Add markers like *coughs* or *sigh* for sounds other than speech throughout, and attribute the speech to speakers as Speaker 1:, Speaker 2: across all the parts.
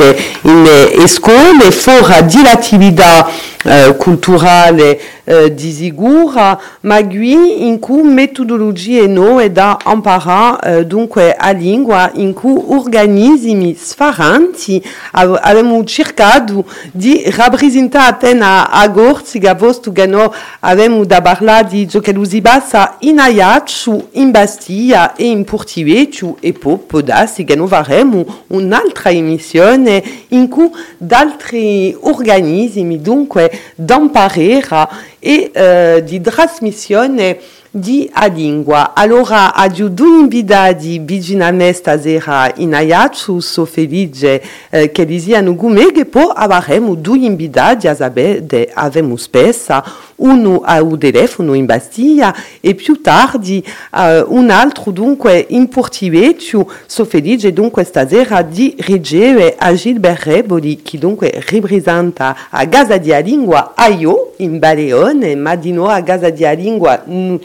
Speaker 1: inglese in le scuole, fuori di l'attività eh, culturale di Sigura, ma qui in cui metodologie nuove da imparare dunque a lingua, in cui organismi sfaranti abbiamo cercato di rappresentare appena a Gorziga, posto che noi da parlare di ciò che si passa in Ajaccio, in Bastia e in Portivecio e poi può darsi che faremo un'altra emissione in cui altri organismi dunque d'imparare e eh, di trasmissione di a lingua. Allora, adiu due invidati biginame stasera in Ajaccio, so felice eh, che li siano come che poi avremo due invitati a sapere, avemo spesso uno a un telefono in Bastiglia e più tardi uh, un altro dunque in Portivecio. So felice dunque stasera di ricevere a Gilbert Reboli che dunque rappresenta a Casa di Lingua Aio in Baleone, ma di nuovo a Casa di Lingua uh,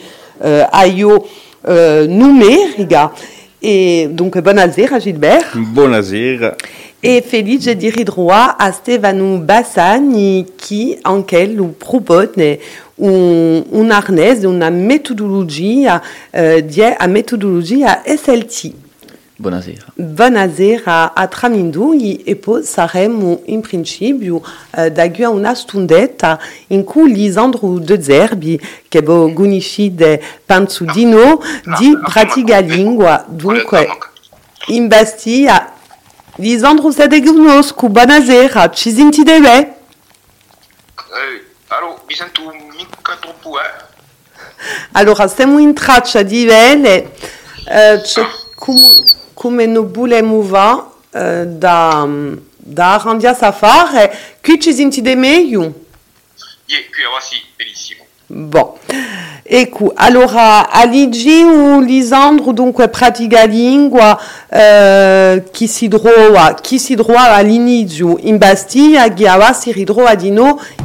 Speaker 1: Aio uh, numerica. E dunque buonasera Gilbert.
Speaker 2: Buonasera.
Speaker 1: E felice di ritrovare a Stefano Bassani che anche lui propone un, un arnese, una metodologia, eh, di a metodologia SLT.
Speaker 2: Buonasera.
Speaker 1: Buonasera a Tramindui e poi saremo in principio eh, da qui a una stundetta in cui Lisandro De Zerbi, che è conoscite Panzudino, di pratica lingua. Dunque, in Bastia Lisandro Sadegnoscu, buonasera, ci sentite bene?
Speaker 3: Eh, allora, mi sento mica troppo, eh.
Speaker 1: Allora, siamo in traccia di vele, eh, come, come non vogliamo va eh, da, da arrangiare a fare, qui ci sentite meglio?
Speaker 3: Yeah, qui ora sì, benissimo.
Speaker 1: Bon. Ecco, allora Aligi o Lisandro dunque pratica lingua eh, chi si trova, chi si trova all'inizio in Bastiglia, ora si ritrova di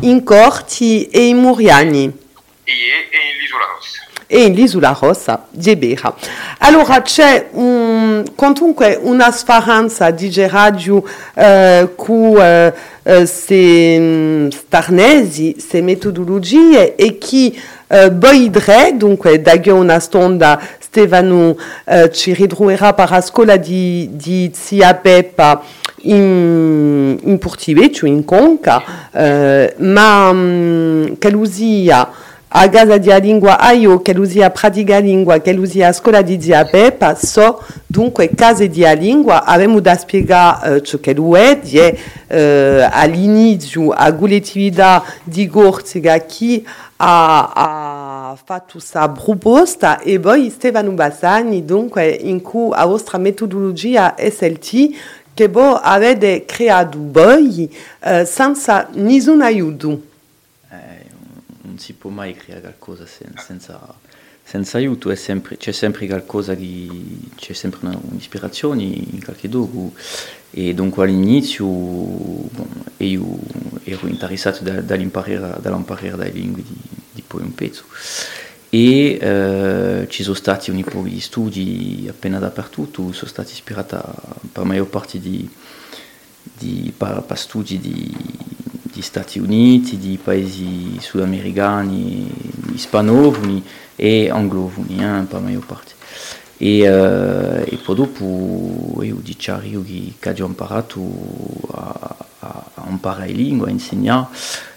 Speaker 1: in Corti e in Muriani.
Speaker 3: E, e in.
Speaker 1: E in l'isola rossa di Bera. Allora c'è un, comunque una sfaranza di radio eh, con eh, queste starnesi, queste metodologie e che Uh, Boidre, dunque da una stonda Stefano uh, ci ritroverà per la scuola di, di zia Peppa in, in Portivecio, in Conca, uh, ma um, a casa di lingua aio, che usia pratica lingua, che usia a scuola di zia Peppa, so dunque case di lingua, abbiamo da spiegare uh, ciò che lo è, di, uh, all'inizio, a collettività di Gorziga, chi ha, ha fatto questa proposta e poi Stefano Bassani, dunque in cui la vostra metodologia SLT che voi avete creato voi eh, senza nessun aiuto.
Speaker 2: Non si può mai creare qualcosa sen- senza, senza aiuto, sempre, c'è sempre qualcosa di... c'è sempre un'ispirazione in qualche dopo e dunque all'inizio bon, io ero interessato da, dall'imparare, dall'imparare dai lingue di, di poi un pezzo. E eh, ci sono stati un po' di studi appena dappertutto, sono stati ispirati per la maggior parte di, di per, per studi di, di, Stati Uniti, di paesi sudamericani, ispanofoni e anglofoni eh, per la maggior parte. E, uh, e poi dopo io dicevo che ho imparato a, a, a imparare lingue, a insegnare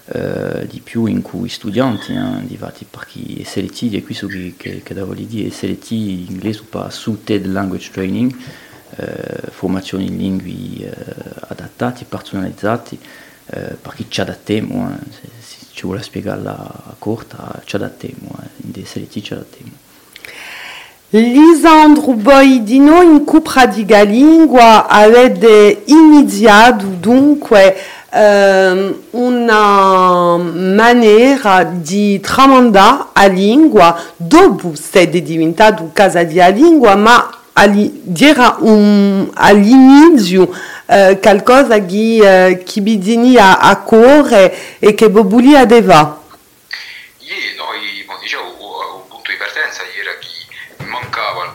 Speaker 2: uh, di più in cui studenti, eh, divati perché SLT, è questo che, che, che devo dire, SLT in inglese per Suited Language Training, uh, formazione in lingue uh, adattati, personalizzati, uh, perché ci adattiamo, eh, se, se ci vuole spiegarla corta, ci adattiamo, eh, in SLT ci adattiamo.
Speaker 1: Lisandro Boidino in cui di lingua avete iniziato dunque ehm, una maniera di tramandare a lingua dopo siete diventato casa di lingua ma era un, all'inizio eh, qualcosa che, eh, che bisogna a cuore e che volevi aveva.
Speaker 3: Sì, noi, come dicevo, un punto di partenza era che mancava il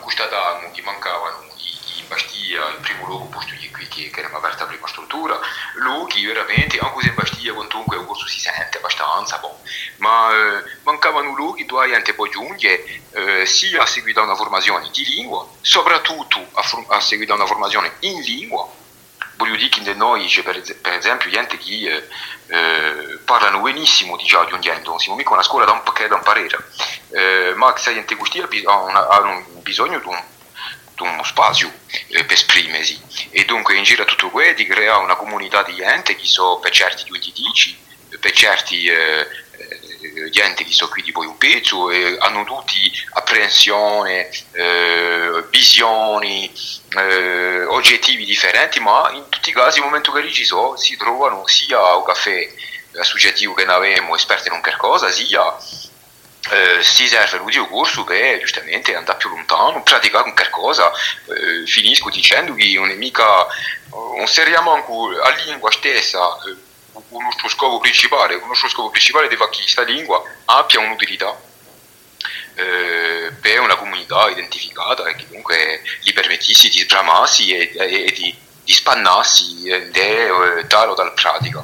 Speaker 3: che mancavano i, i Bastia, il primo luogo posto qui che, che era aperta la prima struttura luoghi veramente, anche se in Bastiglia comunque un corso si sente abbastanza, bon. Ma eh, mancavano luoghi dove la gente poi giunge eh, sia a seguire una formazione di lingua, soprattutto a, a seguire una formazione in lingua, voglio dire che noi c'è per, per, esempio gente che eh, eh, parlano benissimo di già giungendo, non siamo mica una scuola da un pacchetto da imparare, eh, ma questa gente qui hanno bisogno di un, di uno spazio eh, per esprimersi. E dunque in giro a tutto questo di creare una comunità di gente che sono per certi giudici, per certi eh, gente che sono qui di poi un pezzo e hanno tutti apprensioni, eh, visioni, eh, oggettivi differenti, ma in tutti i casi, nel momento che ci sono, si trovano sia un caffè associativo che ne avevamo esperti in qualche cosa, sia eh, si serve l'udio corso per giustamente andare più lontano, praticare qualche cosa. Eh, finisco dicendo che non è mica, non seriamo anche a lingua stessa. Eh, il nostro scopo principale, il nostro scopo principale è che questa lingua abbia un'utilità eh, per una comunità identificata e che comunque gli permettesse di sbramarsi e, e, e di, di spannarsi da, dal o dal pratica.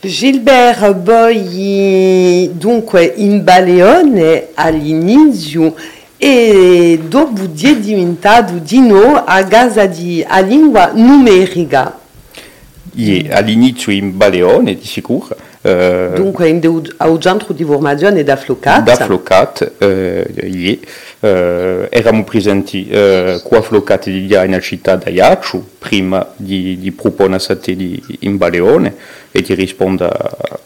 Speaker 1: Gilbert Boy, dunque in Baleone all'inizio e dopo è diventato di nuovo a casa di a lingua numerica.
Speaker 4: All'inizio in Baleone, di sicuro.
Speaker 1: Uh, Dunque, in de, au centro di formazione da Flocat?
Speaker 4: Da Flocat, yeah. uh, eravamo presenti uh, qua Flocat di in città da Iacciu, prima di, di proporre di in Baleone e di rispondere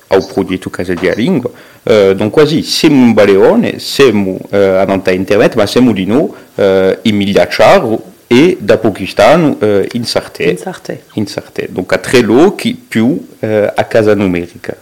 Speaker 4: al progetto Casa di Lingua. Uh, donc quasi siamo in Baleone, siamo uh, a internet, ma siamo di noi uh, in Migliacciaro, e da Pakistan eh, in Sartè.
Speaker 1: In Sartè.
Speaker 4: In Sartè. Donc a tre luoghi più eh, a casa numerica.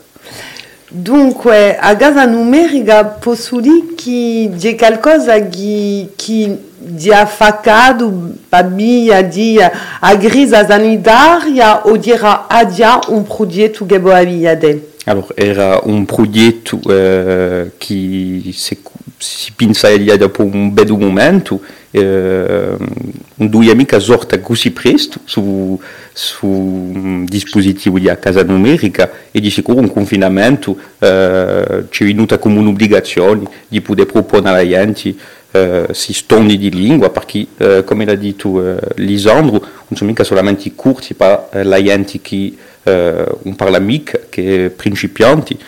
Speaker 1: Dunque, a casa numerica posso dire che c'è qualcosa che, che di affacato babia di a grisa sanitaria o dirà adia un progetto che vuoi avere?
Speaker 4: Alors, era un progetto eh, che si, si pensa dopo un bel momento eh, due amiche sorta così presto su, su dispositivo di casa numerica e di sicuro un confinamento eh, ci è venuta come un'obbligazione di poter proporre alla gente eh, si stoni di lingua perché eh, come l'ha detto eh, Lisandro non sono mica solamente corsi per eh, la gente che eh, un parla mica che principianti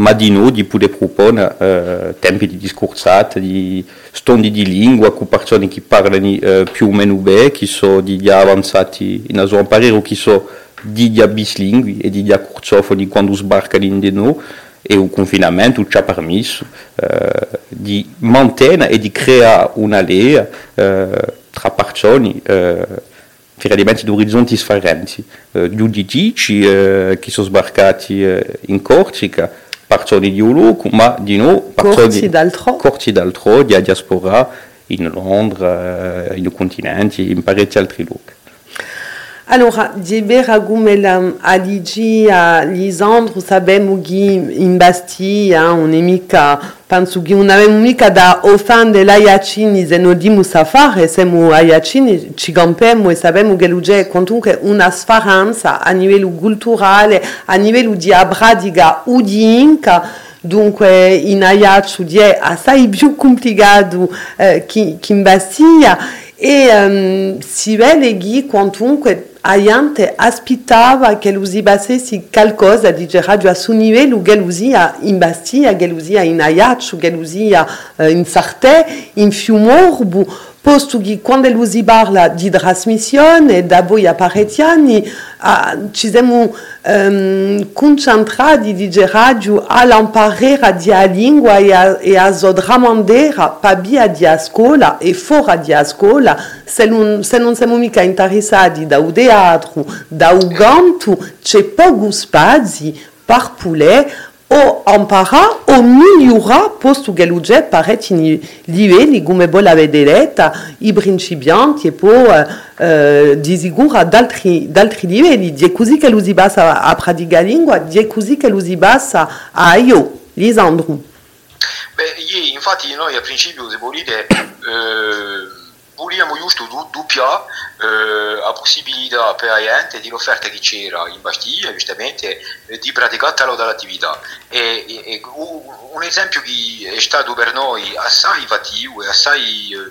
Speaker 4: ma di noi di poter proporre eh, tempi di discorsata, di stondi di lingua con persone che parlano eh, più o meno bene, che sono di già avanzati in imparare o che sono di già bislingui e di già cursofoni quando sbarcano in di noi e il confinamento ci ha permesso eh, di mantenere e di creare una lea eh, tra persone eh, per elementi di orizzonti differenti. Eh, gli uditici eh, che sono sbarcati eh, in Corsica persone di Uluc, ma di noi,
Speaker 1: corsi d'altro.
Speaker 4: corsi d'altro, di diaspora in Londra, eh, in continenti, in parecchi altri luoghi.
Speaker 1: Allora, Dibera Gumelam Aligi a Lisandro sappiamo che in Bastia un mica, penso che non abbiamo mica da offendere l'Aiacini se non diamo fare, siamo Aiacini, ci campiamo e sappiamo che comunque una speranza a livello culturale, a livello di abradiga o di inca, dunque in Aiaccio è assai più complicato eh, in Bastia e um, si vede che a gente aspettava che lui facesse qualcosa di radio a suo livello, che lui sia in Bastia, che lui sia in Ajaccio, che lui sia uh, in Sartè, in Fiumorbu, posto che quando lui parla di trasmissione, da voi a parecchi anni, uh, ci siamo um, concentrati di radio all'imparare di a lingua e a, e a via di scuola e fuori di scuola, se non, se non siamo mica interessati da un teatro, da un canto, c'è poco spazio per poter o imparare o migliorare posto che l'oggetto parecchi livelli come voi l'avete detto, i principianti e poi eh, di sicuro ad altri, ad altri livelli. È così che lo si basa a praticare lingua, è così che lo si basa a io, Lisandro.
Speaker 3: Beh, infatti noi a principio, se volete, *coughs* eh, vogliamo giusto doppiare eh, la possibilità per la gente, di l'offerta che c'era in Bastiglia, giustamente, eh, di praticare tale dall'attività. E, e, e, un esempio che è stato per noi assai fattivo e assai eh,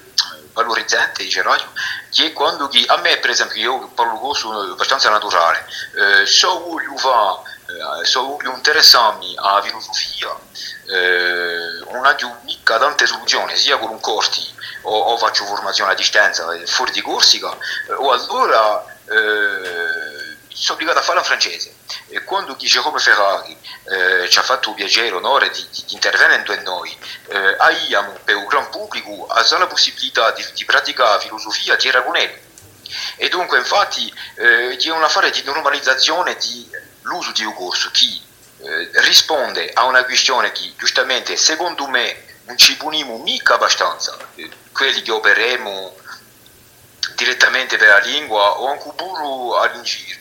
Speaker 3: valorizzante, diciamo, che è quando che, a me per esempio, io parlo con abbastanza naturale, eh, so voglio fare eh, se voglio interessarmi alla filosofia eh, non ho mica tante soluzioni sia con un corsi o, o, faccio formazione a distanza eh, fuori di Corsica eh, o allora eh, sono obbligato a farla in francese. E quando Giacomo Ferrari? eh, ci ha fatto il piacere, l'onore di, di, di intervenire in noi, eh, abbiamo per il gran pubblico la possibilità di, di praticare filosofia di Ragunelli. E dunque, infatti, eh, c'è un affare di normalizzazione di l'uso di un corso. Che eh, risponde a una questione che giustamente secondo me non ci puniamo mica abbastanza, quelli che operiamo direttamente per la lingua o anche pure all'ingiro.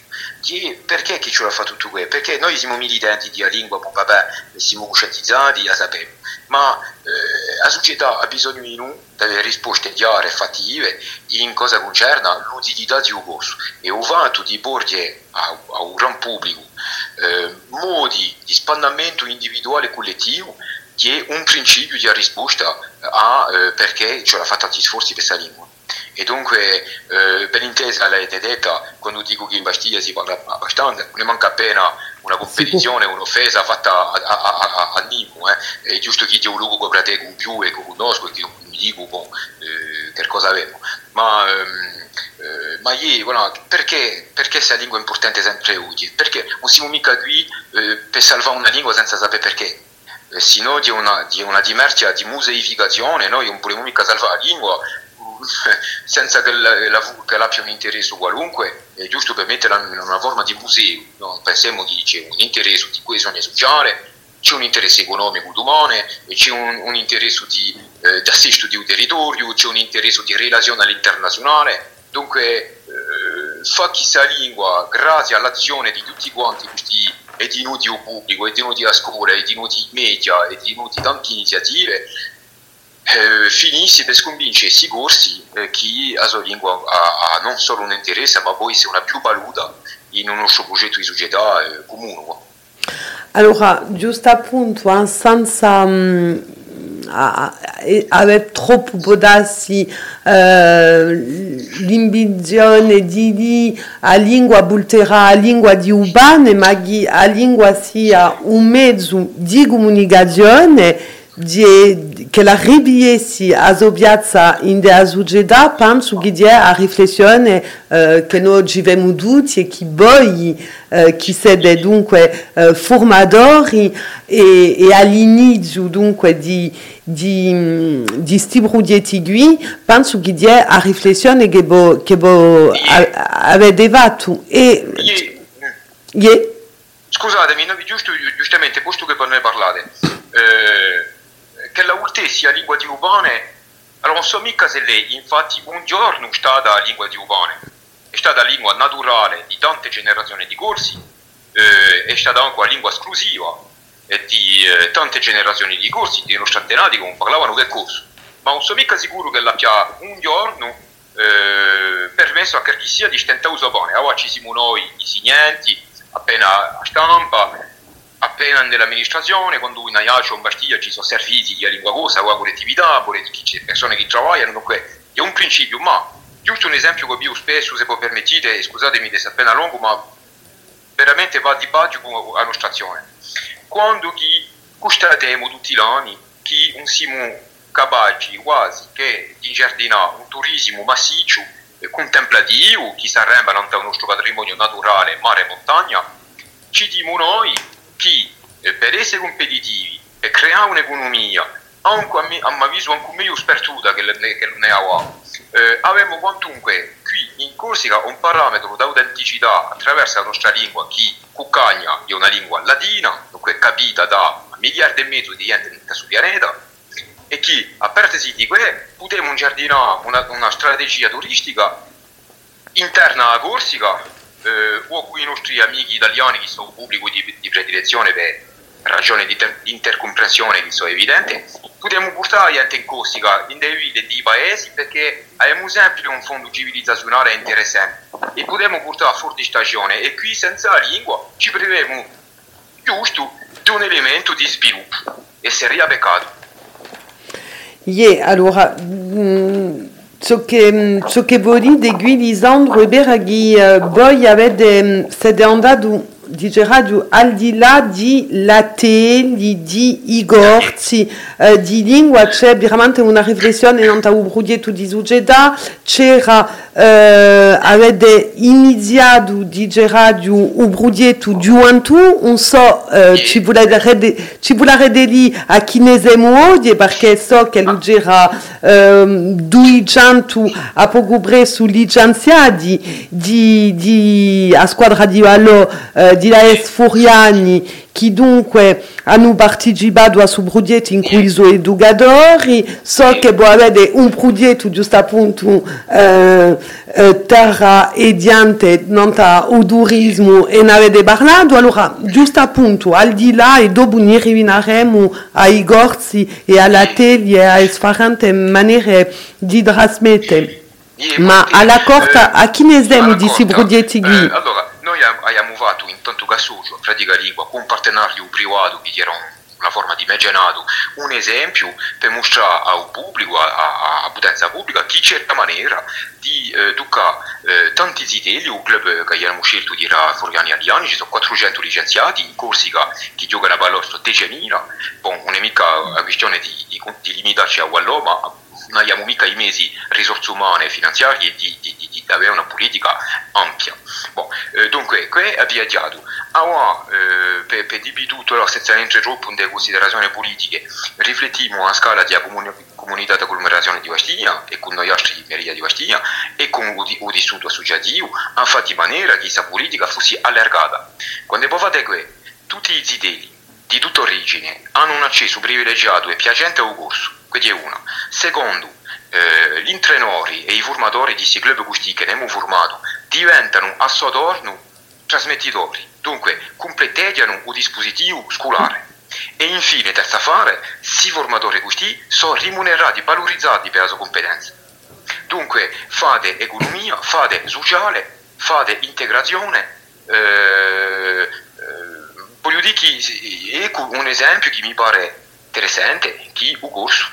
Speaker 3: Perché chi ce l'ha fatto tutto questo? Perché noi siamo militanti di lingua, vabbè, siamo coscientizzati, la sappiamo, ma eh, la società ha bisogno di noi delle risposte chiare e fattive in cosa concerne l'utilità di un corso e il vanto di porre a, a un gran pubblico eh, modi di spannamento individuale e collettivo che è un principio di risposta a eh, perché ce l'ha fatta tanti sforzi per questa lingua. E dunque, eh, per intesa, è detta, quando dico che in Bastiglia si parla abbastanza, ne manca appena una competizione, un'offesa fatta a, a, a, a Nimo, eh. è giusto che io un luogo che te con più e che conosco e che mi dico bon, eh, che cosa avevo. Ma, ehm, eh, ma io, voilà, perché, perché questa lingua è importante sempre utile? Perché non siamo mica qui eh, per salvare una lingua senza sapere perché. Eh, sino di una, di una dimercia di museificazione, noi non possiamo mica salvare la lingua *laughs* senza che, la, la, che abbia un interesse qualunque, è giusto per metterla in una forma di museo. No? Pensiamo che c'è un interesse di coesione sociale, c'è un interesse economico umano, c'è un, un interesse di, eh, assisto di un territorio, c'è un interesse di relazione all'internazionale. Dunque, eh, fa chissà lingua, grazie all'azione di tutti quanti questi edinuti pubblico, edinuti a scuola, edinuti media, edinuti tante iniziative, eh, finisce per convincere i corsi eh, che la sua lingua ha, ha, non solo un interesse ma poi sia una più valuta in un nostro progetto di società eh, comune.
Speaker 1: Allora, giusto appunto, senza um, aver troppo potassi uh, l'ambizione di di a lingua bulterà a lingua di urbane, ma a lingua sia un mezzo di comunicazione die, che la ribiesi a piazza in de azugeda penso che die a riflessione eh, che noi vivemo tutti e che voi eh, che siete dunque eh, formatori e, e all'inizio dunque di di, di sti progetti qui penso che die a riflessione che voi che vo avete fatto e
Speaker 3: yeah. Scusatemi, giusto, giustamente, posto che per me parlate, eh, che la ULTE sia lingua di urbane, allora non so mica se lei, infatti un giorno è stata lingua di urbane, è stata lingua naturale di tante generazioni di corsi, eh, è stata anche una lingua esclusiva di eh, tante generazioni di corsi, di nostri antenati che non parlavano del corso, ma non so mica sicuro che l'abbia un giorno eh, permesso a chi sia di stentare usare bene, allora ci siamo noi, i signenti, appena a stampa, appena nell'amministrazione, quando in Aiacio in Bastiglia ci sono servizi di lingua cosa, o collettività, di persone che lavorano, dunque è un principio, ma giusto un esempio che io spesso, se voi permettete, scusatemi di appena lungo, ma veramente va di baggio con la nostra azione. Quando chi constatiamo tutti gli anni che non siamo capaci quasi che di giardinare un turismo massiccio contemplativo che si arremba nel nostro patrimonio naturale, mare e montagna, ci dimo noi eh, per essere competitivi e creare un'economia anche a, me, a mio avviso anche meglio spertuta che, che ne ha eh, abbiamo quantunque qui in Corsica un parametro d'autenticità attraverso la nostra lingua che Cuccagna è una lingua latina dunque capita da miliardi e mezzo di gente sul pianeta e che a parte di questo potremmo giardinare una, una strategia turistica interna a Corsica eh, o con i nostri amici italiani che sono pubblico di, di predilezione per ragioni di, di intercomprensione che sono evidenti, potremmo portare gente in Corsica, in dei di paesi, perché abbiamo sempre un fondo civilizazionale interessante e potremmo portare a forte stagione e qui senza la lingua ci priviamo giusto di un elemento di sviluppo e sarebbe peccato.
Speaker 1: Yeah, allora, mh, ciò che, ciò che vuol dire Lisandro è vero che uh, voi avete, siete andati digerado al di di latte, di igorzi, eh, di lingua c'è veramente una riflessione non ta ubrudietto di Zugeda, c'era eh, avete iniziato digerato ubrudietto giuantu, non so, eh, ci volete lì a chinesemo oggi perché so che lui c'era eh, due cento a poco presso licenziati di, di, a squadra di valore eh, di AS Furiani che dunque hanno partecipato a su progetto in cui sono educatori, so che può avere un progetto giusto appunto eh, eh, terra e diante non o turismo e ne avete parlato, allora giusto appunto al di là e dopo ne rivineremo ai corsi e alla tele e a sfarante maniere di trasmettere. Ma alla corta, a chi ne siamo di questi progetti?
Speaker 3: Allora, abbiamo fatto intanto Gassoso, Fradica Lingua, con un partenario privato che era una forma di mecenato, un esempio per mostrare al pubblico, a, a potenza pubblica, che certa maniera di eh, tocca eh, tanti zitelli, un club che abbiamo scelto di era Foriani Aliani, ci sono 400 licenziati in Corsica che giocano a ballotto decenina, bon, non è mica una questione di, di, di limitarci a Wallò, ma non abbiamo mica i mesi risorse umane e finanziarie di, di, di, di, avere una politica ampia. Bon, eh, dunque, qui è viaggiato. Allora, eh, per, per dire tutto, senza entrare troppo in considerazioni politiche, riflettiamo a scala di comunità di agglomerazione di Bastiglia e con noi altri di Meria di Bastiglia e con il tessuto associativo, a fare di maniera che questa politica fosse allargata. Quando voi fate qui, tutti i zitelli di tutta origine hanno un accesso privilegiato e piacente al corso quindi è uno. Secondo, eh, gli intrenori e i formatori di questi club questi che abbiamo formato diventano a suo torno trasmettitori, dunque completano il dispositivo scolare. E infine, terza fare, si formatori questi sono remunerati, valorizzati per la sua competenza. Dunque fate economia, fate sociale, fate integrazione. Eh, eh, voglio dire che ecco un esempio che mi pare interessante, che il corso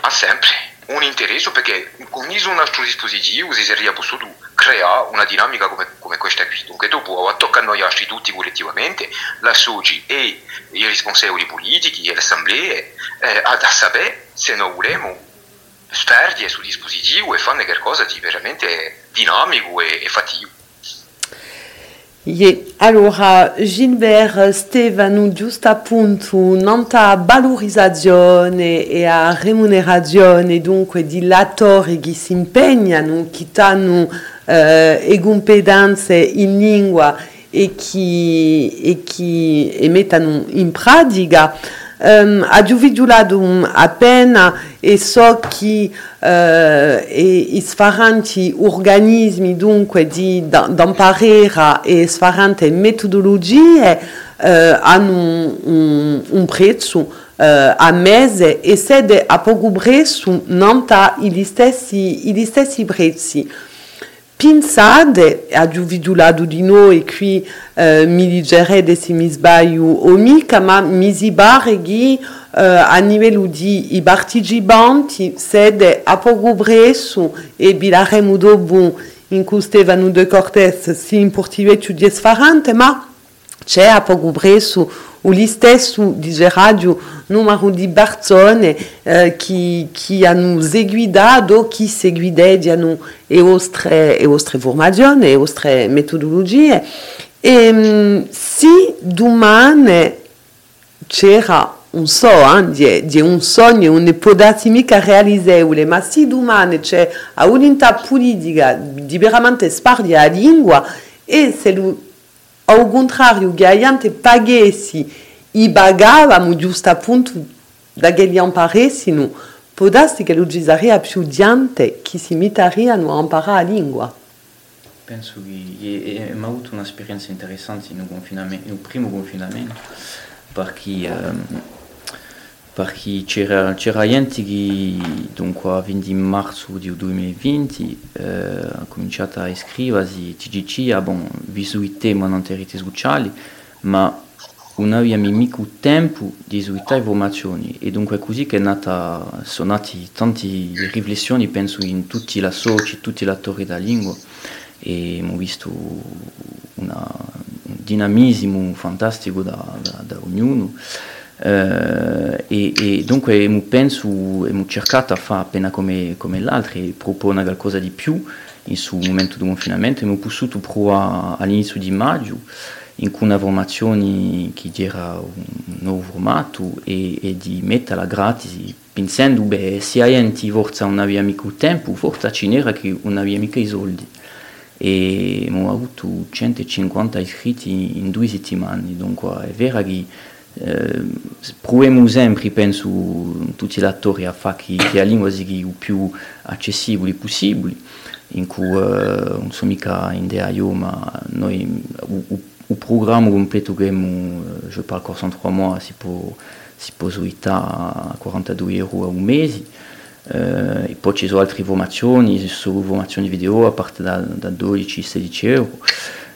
Speaker 3: ha sempre un interesse perché con un altro dispositivo si sarebbe potuto creare una dinamica come, come questa qui. Dunque dopo tocca a noi altri tutti collettivamente, la SOGI e i responsabili politici e le assemblee eh, ad sapere se noi vogliamo sperdere sul dispositivo e fare qualcosa di veramente dinamico e, e fattivo.
Speaker 1: Yeah. Allora, Gilbert Stefano, giusto appunto, nanta valorizzazione e a remunerazione dunque di latori che si impegnano, che hanno eh, competenze in lingua e e che e mettono in pratica, um, giudicato appena e so che uh, i sfaranti organismi dunque di d'imparare e sfaranti metodologie uh, hanno un, un prezzo uh, a mese e sede a poco prezzo non ha gli stessi, gli stessi prezzi. Pensate, ha giudicato di noi qui uh, mi digerete se mi sbaglio o mica, ma mi si pare che uh, a livello di i partecipanti sede a poco prezzo e bilaremo dopo in cui Stefano de Cortes si importive più di sfarante, ma c'è a poco prezzo o stesso dice radio numero di persone eh, che, che hanno seguito, che seguivano le vostre, le vostre formazioni, le vostre metodologie. E um, se domani c'era un sogno, di, di un sogno, non può darsi mica realizzabile, ma se domani c'è un'unità politica di veramente spargere la lingua e se lui ao contrário, que a gente pagasse e pagávamos giusto appunto daquele imparessino, podasse che lo disaria più gente che si metteriano a imparare la lingua.
Speaker 2: Penso che abbiamo avuto un'esperienza interessante nel, nel primo confinamento, perché, um, perché c'era, c'era gente che dunque, a 20 marzo del 2020 eh, ha cominciato a iscriversi TGC, ha bon, visto i temi non reti sociali, ma non avevamo mica tempo di sviluppare informazioni e dunque è così che è nata, sono nate tante riflessioni, penso, in tutti i soci, tutti gli attori della lingua e abbiamo visto una, un dinamismo fantastico da, da, da ognuno. Eh, e, e, dunque penso, abbiamo cercato di fare appena come, come l'altro e proporre qualcosa di più in questo momento di confinamento. Abbiamo potuto provare all'inizio di maggio in cui una formazione che era un nuovo formato e, e di metterla gratis, pensando che se la gente forse non aveva mica tempo, forse c'era che non aveva mica i soldi. E abbiamo avuto 150 iscritti in due settimane, dunque è vero che proviamo sempre, penso, tutti gli attori a fare che, che la lingua sia il più accessibile possibile, in cui eh, non sono mica in io, ma noi o programme completo che abbiamo, je parle encore 103 mois, si può, si può a 42 euro a un mese. Uh, e poi ci sono altre informazioni, ci sono informazioni video a parte da, da 12-16 euro.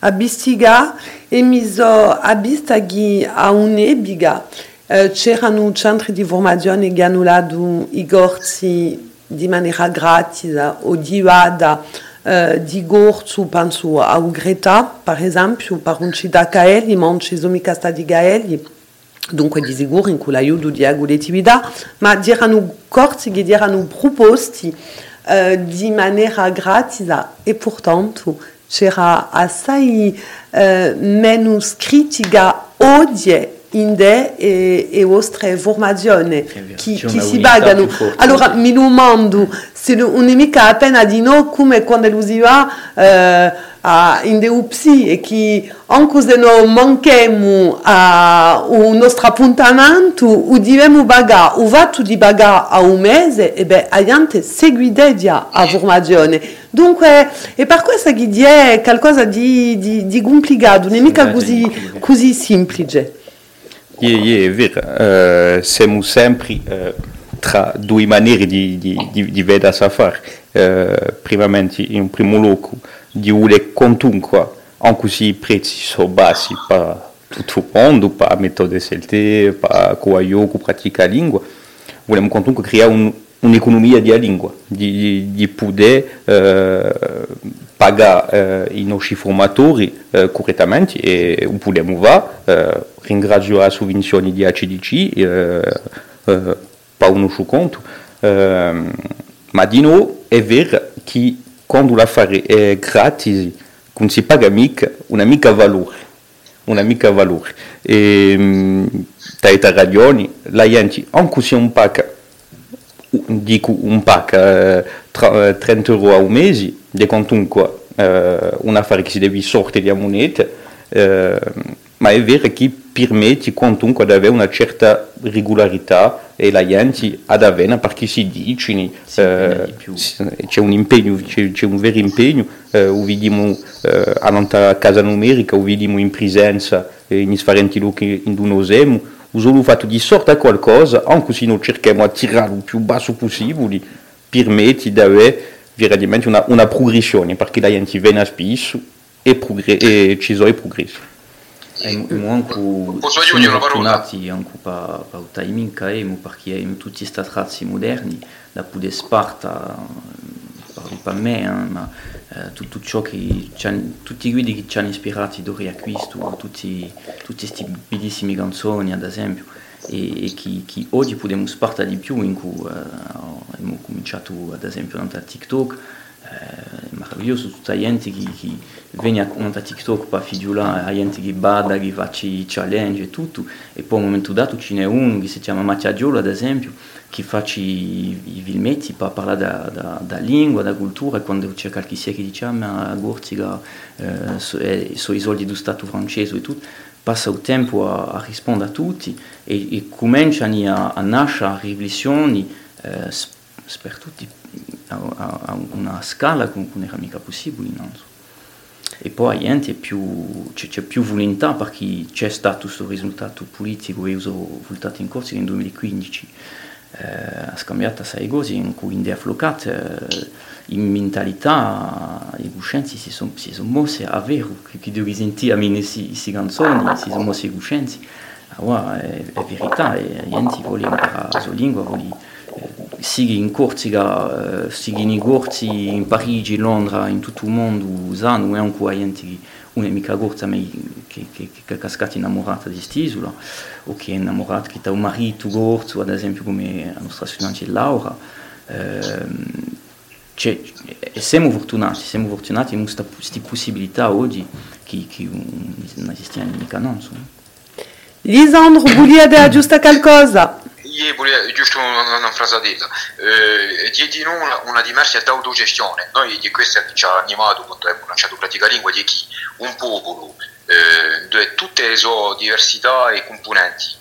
Speaker 2: a
Speaker 1: Bistiga e mi sono vista che a un'ebiga eh, c'erano centri di formazione che hanno dato i corsi di maniera gratis o divada uh, di gorzu penso a Greta per esempio per un città Gaeli ma non ci sono mica stati Gaeli dunque di sicuro in cui l'aiuto di agudettività ma erano corsi che erano proposti uh, di maniera gratis e portanto c'era assai uh, meno odie inde e, e vostre formazione che, che si pagano. Allora mi domando se non è mica appena di no come quando lo si va eh, a, in DUPSI e che anche se non manchiamo a un nostro appuntamento o dobbiamo pagare o va di pagare a un mese e beh a gente seguite già a formazione. Dunque è per questo che è qualcosa di, di, di complicato non è mica così, così semplice
Speaker 4: Yeah, yeah, è vero, uh, siamo sempre uh, tra due maniere di, di, di, di vedere a fare. Uh, primamente, in primo luogo, di voler comunque, anche se i prezzi sono bassi per tutto il mondo, per la metoda SLT, per come io pratica la lingua, vogliamo comunque creare un, un'economia della lingua, di, di poter pagare i nostri formatori correttamente e possiamo fare ringrazio la sovvenzione di ACDC eh, eh, per uno suo conto, eh, ma di nuovo è vero che quando l'affare è gratis non si paga mica una mica valore, una mica valore. E da ragioni la gente, anche se un paga dico un pack eh, 30 euro a un mese, di comunque eh, un affare che si deve sortere di moneta, eh, ma è vero che permette comunque di avere una certa regolarità e la gente ad avere perché si dice eh, c'è un impegno c'è, c'è, un vero impegno eh, o vediamo eh, a casa numerica o vediamo in presenza eh, in differenti luoghi in cui usiamo o solo fatto di sorta qualcosa anche se noi cerchiamo di tirare il più basso possibile permette di avere veramente una, una progressione perché la gente viene spesso e, progre- e ci sono i progressi
Speaker 2: Emo anche siamo fortunati anche per, per il timing che abbiamo perché abbiamo tutti questi tratti moderni da poter sparta parlo per me ma eh, tutto ciò che tutti i guidi che ci hanno ispirato da riacquisto tutti, tutti questi bellissimi canzoni ad esempio e, e che, che oggi possiamo sparta di più in cui eh, abbiamo cominciato ad esempio da TikTok meraviglioso tutta gente che, che viene a TikTok per figliolare, la gente che bada, che fa challenge e tutto, e poi a un momento dato ce n'è uno che si chiama Mattiagiolo ad esempio, che fa i, i filmetti per parlare da, da, da, lingua, da cultura, e quando c'è qualche sia che dice ah, ma Gorziga eh, so, eh, sono i soldi dello Stato francese e tutto, passa il tempo a, a rispondere a tutti e, e cominciano a, a nascere riflessioni eh, per tutti a, a, una scala che non era mica possibile. So. E poi gente più, c'è, più volontà perché c'è stato questo risultato politico e uso risultato in corso nel 2015 eh, ha scambiato sei cose in cui in afflocate eh, in mentalità i coscienzi si sono, si sono mossi a vero che, devo sentire a me queste canzoni si sono mossi i coscienzi allora è, è verità e gente vuole imparare la sua lingua vuole eh, sigui in Corsica, eh, sigui in corsi in Parigi, Londra, in tutto il mondo, usano è un po' gente che corsa, ma che, è cascata innamorata di quest'isola, o che è un marito corso, ad esempio come la Laura. Eh, cioè, siamo fortunati, siamo fortunati in questa possibilità oggi che, che non.
Speaker 1: Lisandro?
Speaker 3: Volevo giusto una, frasadella, eh, di una, una diversa d'autogestione, noi di questa che ci ha animato quando abbiamo lanciato Pratica Lingua, di chi un popolo, eh, dove tutte le sue diversità e componenti,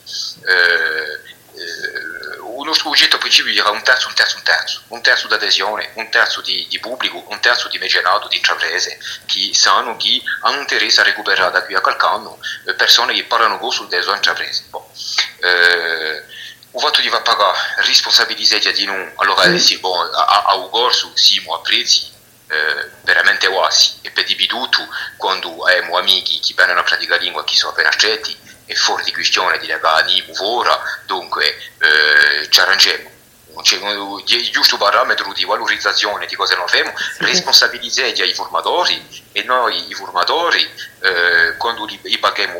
Speaker 3: eh, eh, il nostro progetto principio era un terzo, un terzo, un terzo, un terzo d'adesione, un terzo di, di pubblico, un terzo di mecenato, di intraprese, che sanno che hanno interesse a recuperare da qui a qualche anno eh, persone che parlano go sul deso intraprese. Bon. Eh, fatto di pagare responsabilizzati di noi, allora sì. sì, bon, a, a un corso siamo a prezzi eh, veramente quasi. E per di tutto quando abbiamo amici che vengono a praticare lingua che sono appena accetti è fuori di questione di animo ora. Dunque eh, ci arrangiamo. C'è un giusto parametro di valorizzazione di cosa noi facciamo, sì. responsabilizzati ai formatori e noi i formatori eh, quando li, paghiamo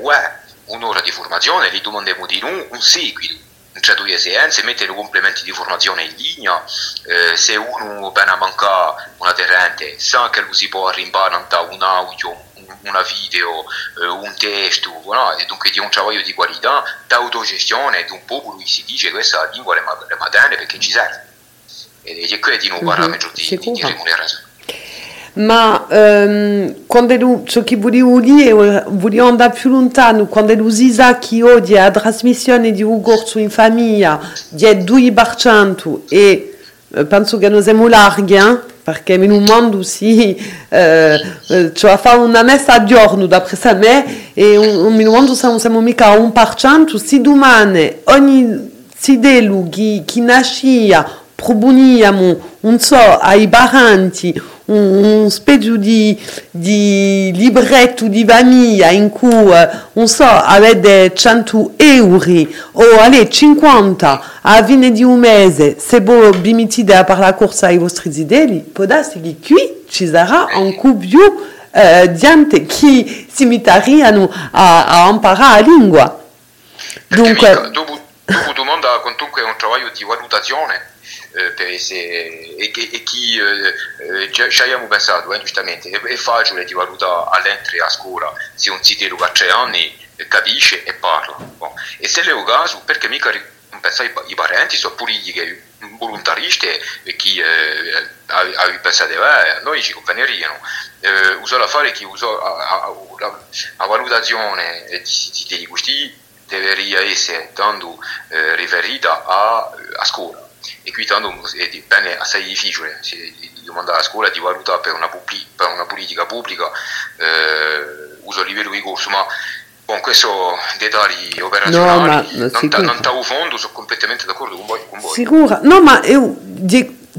Speaker 3: un'ora di formazione li domandiamo di noi un seguito tra due esigenze, mettere complementi di formazione in linea, eh, se uno viene a mancare un aderente sa che lui si può rimbarare un audio, una video, eh, un testo, no? e dunque di un lavoro di qualità, d'autogestione di un popolo che si dice che questa lingua è madre perché ci serve. E, e quello è di un parametro di, di, di remunerazione.
Speaker 1: Ma ehm, quando lu, ciò che volevo dire, volevo andare più lontano, quando lu Sisa che odia la trasmissione di un corso in famiglia di 2% e eh, penso che non siamo larghi, eh? perché in un mondo sì, eh, eh, cioè fa una messa a giorno d'après me e in un mondo siamo, siamo mica a 1%, se domani ogni sidelu che, che nascia proponiamo, non so, ai baranti, un, specie di, di, libretto di famiglia in cui, non so, avete 100 euro o alle 50 a fine di un mese, se voi vi mettete a la corsa ai vostri zideli, può darsi che qui ci sarà un più eh, gente che si metteranno a, a imparare la lingua.
Speaker 3: Dunque, dopo, dopo domanda comunque è un lavoro di valutazione per essere, e, e, chi eh, eh ci abbiamo pensato eh, giustamente è, è facile di valutare all'entrare a scuola se un zitero che ha tre anni capisce e parla bon. e se è un caso perché mica pensare i parenti sono politiche volontariste e chi eh, ha pensato eh, noi ci convenirebbero eh, usare la fare chi usa la valutazione di, di, di questi deve essere tanto eh, riferita a, a scuola e qui tanto dipende assai difficile, si, di, di domandare a scuola di valutare per una, pubblic, per una politica pubblica eh, uso a livello di corso, ma con questo dettagli operazionali no, non, non stavo fondo, sono completamente d'accordo con voi. Con voi.
Speaker 1: Sicura, no ma io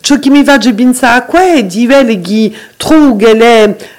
Speaker 1: ciò che mi fa pensare qua è di vedere che che è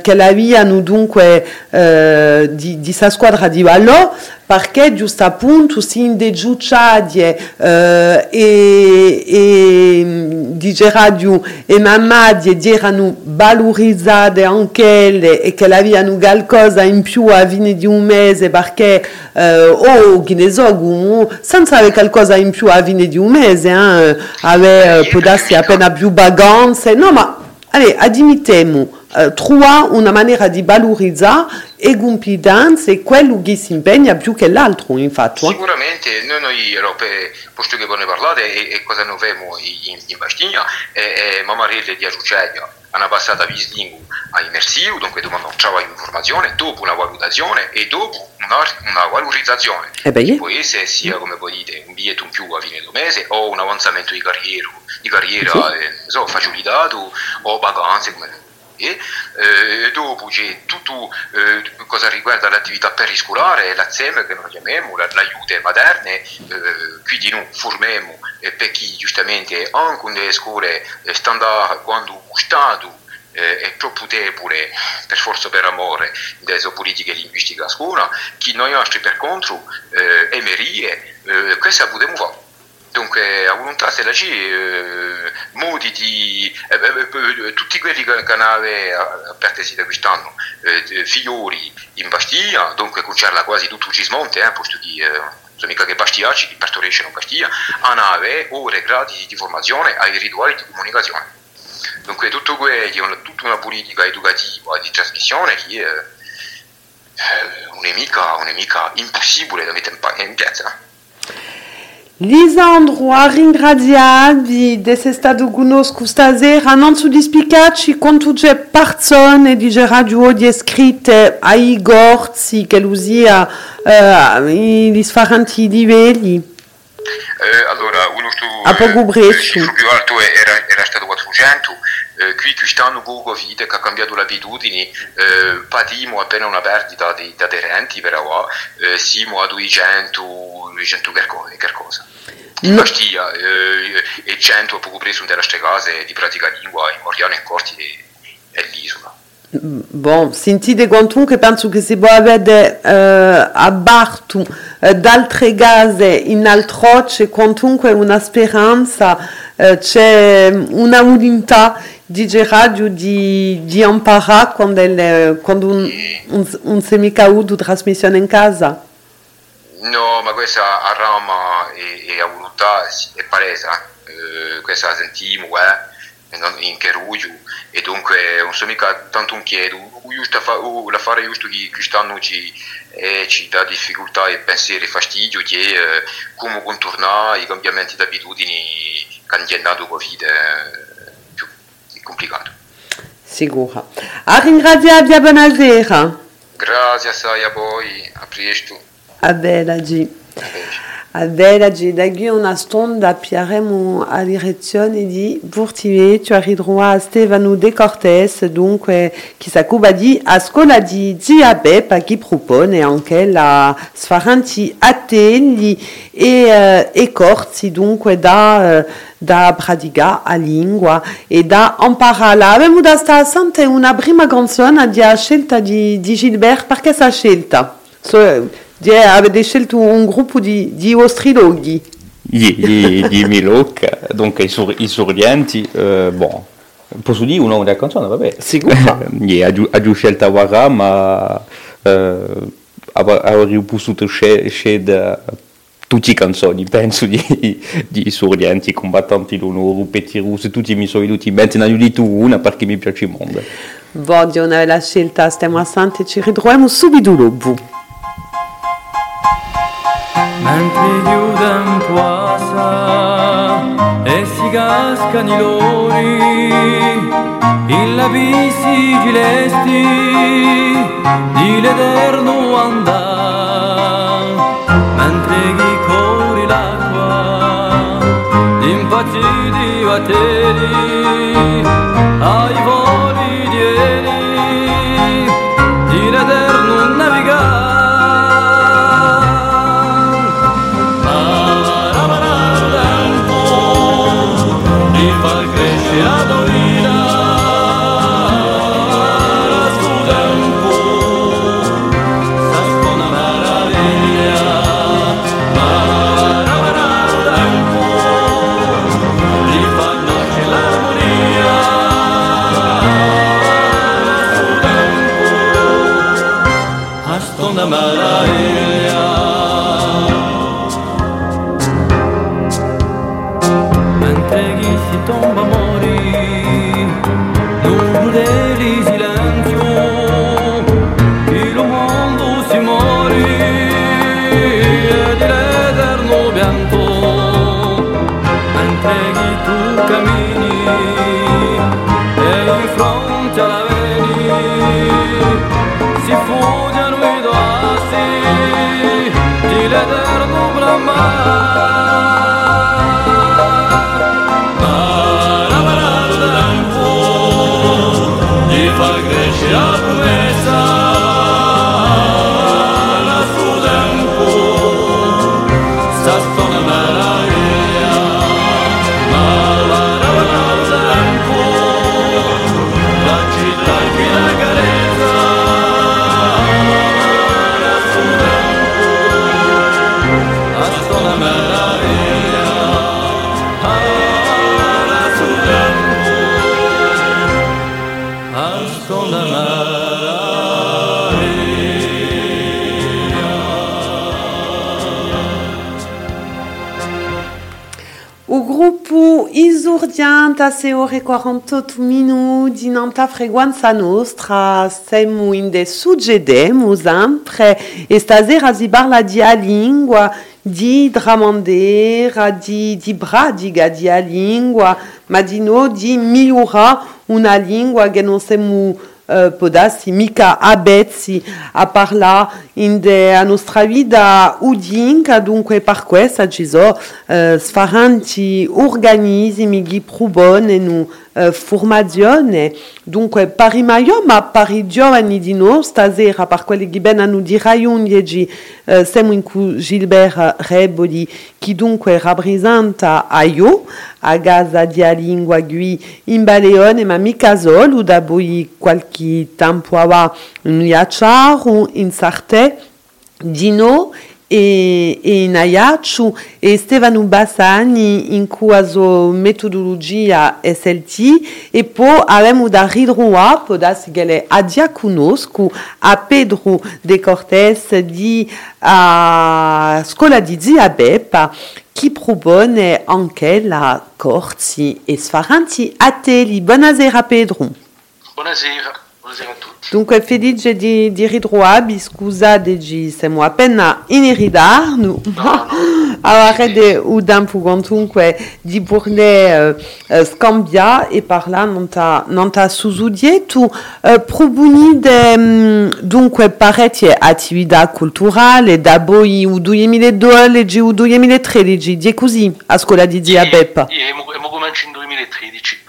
Speaker 1: che l'avevano dunque di, sa squadra di Vallò perché giusto appunto si indegiucciati eh, e, e di e Mamadi erano valorizzate anche le e che avevano qualcosa in più a di un mese perché eh, o che ne so senza avere qualcosa in più a fine di un mese appena più vacanze no ma allez, admettiamo eh, trovare una maniera di valorizzare e gumpidanza e quello che si impegna più che l'altro infatti eh.
Speaker 3: sicuramente noi, noi Europe, posto che voi ne parlate e, e cosa noi vediamo in, in Bastigna è, è Mamarelle di hanno passato a Vislingu a immersivo dunque dobbiamo trovare informazione dopo una valutazione e dopo una, una valorizzazione
Speaker 1: Eh beh,
Speaker 3: che può essere sia come voi dite un biglietto in più a fine del mese o un avanzamento di carriera, di carriera
Speaker 1: Sì.
Speaker 3: eh, so, facilitato o vacanze come e eh, dopo tutto eh, cosa riguarda l'attività periscolare, l'AZEM che noi chiamiamo, la- l'aiuto materne, eh, quindi noi formiamo eh, per chi giustamente anche nelle scuole eh, standard quando Stato eh, è troppo debole per forza per amore delle politiche linguistiche a scuola, chi noi altri per contro eh, emerie, eh, questa potremmo fare. Dunque, a volontà se la c'è, eh, modi di eh, eh, eh, tutti quelli che, che hanno aperto da quest'anno, eh, fiori in Bastiglia, dunque concerna quasi tutto il Gismonte, eh, posto che eh, sono mica che Bastiglia ci partoriscono Bastiglia, hanno ore gratis di formazione ai rituali di comunicazione. Dunque tutto quello, una- tutta una politica educativa di trasmissione che eh, eh, è è mica impossibile da mettere in piazza.
Speaker 1: Lisandro a ringraziati desse stato conosco stasera non su dispiaci con tutte le persone di radio di scritte ai gorzi che l'usia eh, i differenti livelli
Speaker 3: Eh, allora, uno stu,
Speaker 1: A poco
Speaker 3: eh,
Speaker 1: brezzo.
Speaker 3: il cifro più alto era, era stato 400, eh, qui quest'anno con Covid che ha cambiato le abitudini, eh, patimo appena una perdita di, di aderenti, però eh, siamo a 200, 200 qualcosa. In
Speaker 1: No.
Speaker 3: Bastiglia eh, e 100 a poco preso delle nostre case di pratica lingua in Moriano e Corti e, l'isola.
Speaker 1: Bon, sentite quantunque penso che si può avere eh, a Bartu eh, d'altre case in altro c'è quantunque una speranza, eh, c'è una volontà di radio di, di imparare quando, il- quando un, un, un semicaud di trasmissione in casa.
Speaker 3: No, ma questa a Roma e, e a volontà si- è palese, eh, questa la sentiamo eh, in Cheruglio e dunque non so mica tanto un chiedo, o la fare giusto che quest'anno ci, eh, ci dà difficoltà e pensieri fastidio che eh, come contornare i cambiamenti di abitudini che hanno dato Covid eh, è complicato.
Speaker 1: Sicura. A ringraziarvi a buonasera.
Speaker 3: Grazie assai a voi, a presto.
Speaker 1: A bella G.
Speaker 3: A presto.
Speaker 1: A bella G. Da qui una stonda apriremo a direzione di Burtive, tu arriverai a Stefano De Cortes, dunque che si occupa di a scuola di diabete, che propone anche la sfaranti ateli e, eh, e corsi, dunque da, eh, da pratica a lingua e da imparare. Abbiamo da stare sente una prima canzone di scelta di, di Gilbert, perché sa scelta? So, di- avete scelto un gruppo di, di ostriloghi.
Speaker 4: Gli, gli, gli Milocca, dunque i, sur, i sorrienti, eh, bon, posso dire un nome della canzone, vabbè.
Speaker 1: Sicuro. *laughs*
Speaker 4: Gli ha giù- scelta Wara, ma eh, avrei potuto scegliere tutte le canzoni, penso, di, di sorrienti, combattanti l'onore, Petti Russi, tutti mi sono venuti in mente, ne ho detto una perché mi piace molto.
Speaker 1: Voglio una bella scelta, stiamo assente, ci ritroviamo subito dopo.
Speaker 5: Mentre il tempo passa e si cascano i lori in labisi gilesti di l'eterno andare mentre chi corri l'acqua impazziti batteri
Speaker 1: Isurdianta se ore 48 minuti nanta frequenza nostra siamo in de suggedemo sempre e stasera si parla di a lingua di dramandera di, di bradiga di a lingua ma di no di migliorare una lingua che non siamo uh, podassi mica abezzi a parlare in de, a nostra vita udinca, dunque per questo ci sono uh, sfaranti organismi che propongono uh, formazione, dunque maior, ma per i giovani di noi stasera, per quelli che vengono di di uh, siamo in cui Gilbert Reboli, che dunque rappresenta a io, a casa di a lingua gui in Baleone, ma mica solo, da poi qualche tempo avanti in Iacciaro, in Sarte, di e, e in Ayaccio e Stefano Bassani in cui sua metodologia SLT e poi abbiamo da ridroa può darsi che le adia conosco a Pedro de Cortés di a scuola di Ziabep che propone anche la corsi e sfaranti a teli. Buonasera Pedro.
Speaker 6: Buonasera. Buonasera a tutti.
Speaker 1: Dunque felice di, di ritrovarvi, scusate siamo appena in ritardo,
Speaker 6: No, no.
Speaker 1: avrete un tempo comunque di poter uh, scambiare e parlare non ta, non ta sussudie. Tu uh, proponi de, um, dunque parecchie attività culturali, da poi il 2012 o 2013, di così a scuola di Diabep.
Speaker 6: Io, io, io comincio in 2013.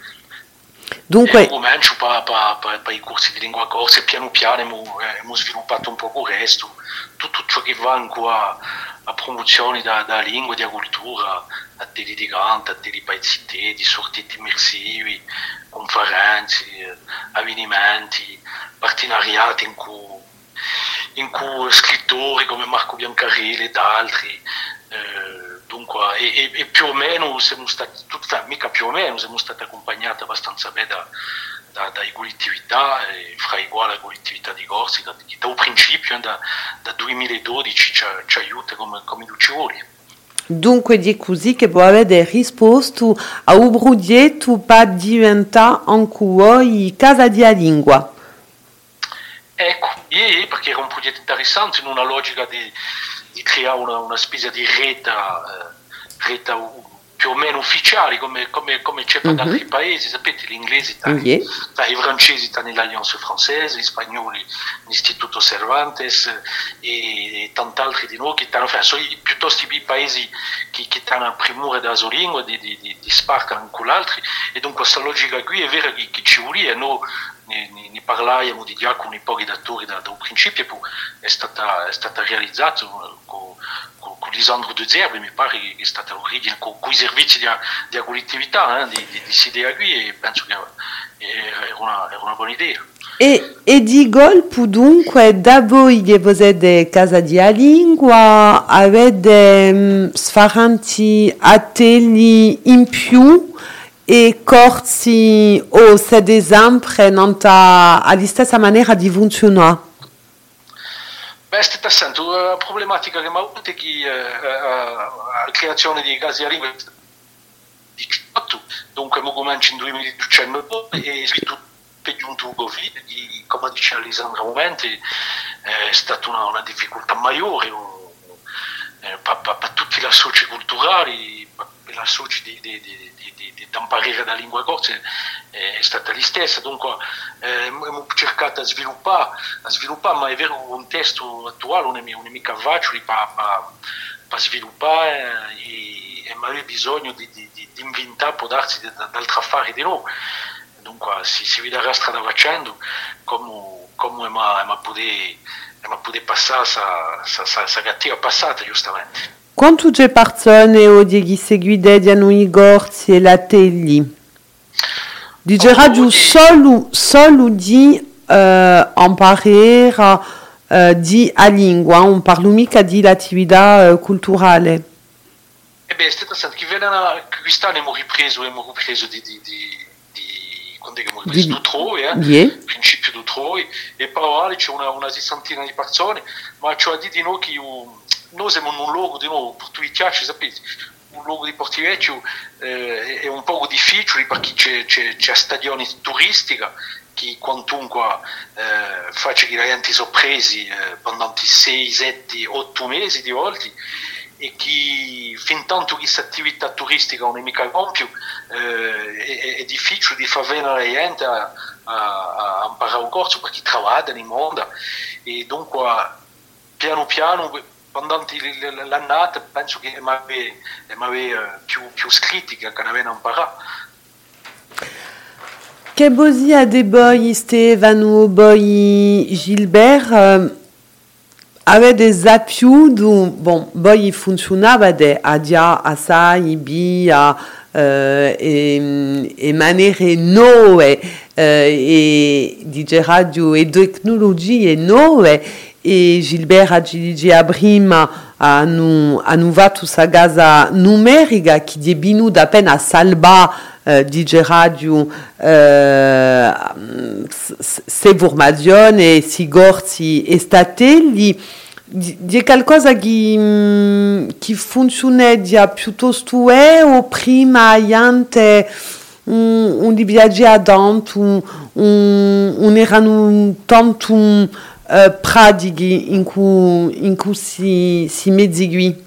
Speaker 1: Dunque,
Speaker 6: Io comincio per i corsi di lingua corsa e piano piano abbiamo sviluppato un po' resto, tutto ciò che va qua a promozione da, da lingua della cultura, a dei di canto, a dei paesi di sortite immersivi, conferenze, eh, avvenimenti, partenariati in cui, in cui scrittori come Marco Biancarelli ed altri eh, dunque, e, e, più o meno siamo stati, tutta, mica più o meno, siamo stati accompagnati abbastanza bene da, da, da collettività, e fra i quali la collettività di Corsica, che da un principio, da, da 2012, ci, ci aiuta come, come ducioli.
Speaker 1: Dunque di così che può avere risposto a un progetto per diventare ancora casa di lingua.
Speaker 6: Ecco, e perché era un progetto interessante in una logica di, di creare una, una spesa di rete, eh, rete più o meno ufficiali come, come, come c'è per
Speaker 1: Mhm.
Speaker 6: altri paesi, sapete gli inglesi stanno,
Speaker 1: Yeah.
Speaker 6: i francesi stanno nell'Alliance Française, gli spagnoli l'Istituto Cervantes e, e tanti altri di noi che sono i- piuttosto i paesi che, che stanno a primore della sua lingua, di, di, di, di sparcano con l'altro e dunque questa logica qui è vera che, che ci vuole noi ne, ne, ne parlavamo di già con i pochi datori da, da un principio poi è stata, è stata realizzata con, con, con Lisandro De Zerbi, mi pare che è stata l'origine, con, con i servizi della, della collettività eh, di, di, di questa idea qui e penso che era una, era una buona idea.
Speaker 1: E, e di colpo dunque da voi che siete casa di lingua avete um, sfaranti ateli in più e corsi o siete sempre nanta, alla stessa maniera di funzionare?
Speaker 6: Beh, state attento, la problematica che mi ha avuto è che eh, eh, la creazione di casi a lingua 18, dunque mi comincio in 2019 e scritto è giunto Covid, come diceva Lisandra Momenti, è stata una, una difficoltà maggiore, eh, eh, per, per, per tutti gli associ culturali, per gli associ di, di, di, di, di, imparare la lingua corsa è, è stata la stessa, dunque eh, abbiamo cercato di sviluppare, sviluppare, ma è vero un testo attuale non è, non è mica facile per, sviluppare e, e ma aveva bisogno di, di, inventare, può darsi, d'altre affari di nuovo. Dunque si, si la strada facendo come, come abbiamo potuto passare questa cattiva passata giustamente.
Speaker 1: Quanto c'è persone o di seguite di hanno i gorzi e la telli? Dice radio solo, solo di uh, imparare uh, di a lingua, non parlo mica di l'attività uh, culturale.
Speaker 6: E beh, è stata che quest'anno abbiamo ripreso, abbiamo ripreso di, di, di quando abbiamo ripreso d'Utroi, eh?
Speaker 1: Yeah.
Speaker 6: principio d'Utroi, e poi c'è una, una sessantina di persone, ma c'è a dire di noi che io, noi siamo in un luogo di nuovo, per tutti piace, sapete, un luogo di Portivecchio eh, è un po' difficile perché c'è, c'è, c'è stagione turistica che quantunque eh, faccia che gente sorpresi eh, pendant 6, 7, 8 mesi di volte e che fin tanto che questa attività turistica non è mica compio eh, è, è, difficile di far venire gente a, a, a imparare un corso perché lavora nel mondo e dunque piano piano pendant l'annata penso che mi aveva più, più scritti che ne avevano imparato.
Speaker 1: Che bosi a de boi Stefano boi Gilbert euh, avait des appius do bon boi funzionava de adia assai bia uh, e, e noe uh, e di radio e e Gilbert a dirigi a nu a nu va tu gaza numerica che di binu da pena salba uh, di radio uh, se formazione si gorzi estatelli di qualcosa che, che funziona piuttosto è o prima aiante un, un di viaggiare tanto un, un, un erano tanto uh, pratichi in cui, in cui si, si mezzigui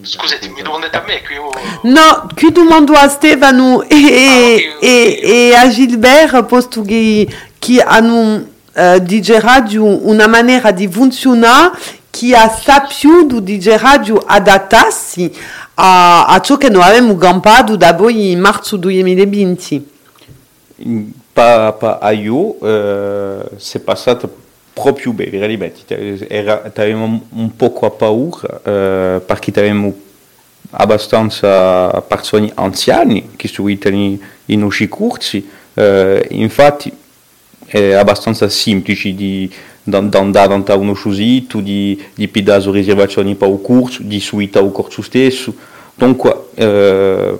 Speaker 6: Scusate, mi domandate a me? Qui io...
Speaker 1: No, qui domando a Stefano e, ah, okay, okay. e, e a Gilbert, posto che, che hanno uh, DJ Radio una maniera di funzionare che ha saputo DJ Radio adattarsi a, a ciò che noi abbiamo campato da poi in marzo 2020.
Speaker 4: Pa, pa a io uh, si è passato proprio bene, veramente. Avevamo un po' a paura uh, perché avevamo abbastanza persone anziane che in, in usci corsi. Uh, infatti è abbastanza semplice di, andare a uno sito, di, di pidare riservazioni per il corso, di suite al corso stesso. Dunque, eh,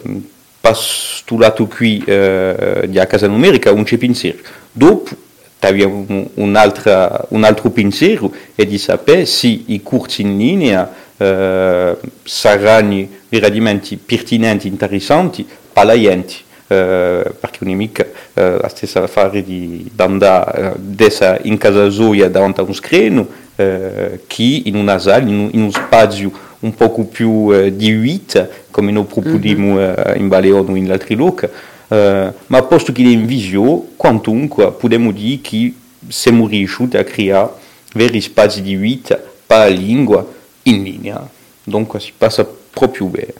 Speaker 4: questo lato qui eh, di casa numerica non c'è pensiero. Dopo abbiamo un, un, altro, un pensiero e di sapere se i corsi in linea eh, saranno veramente pertinenti, interessanti per la gente. Uh, perché non è mica uh, la stessa affare di andare uh, in casa sua davanti a un schermo uh, che in una sala, in un, in un spazio un poco più uh, diluito come noi proponiamo mm-hmm. in Baleone o in altri luoghi ma posto che è in visio quantunque possiamo dire che siamo riusciti a creare veri spazi diluiti per la lingua in linea dunque si passa proprio bene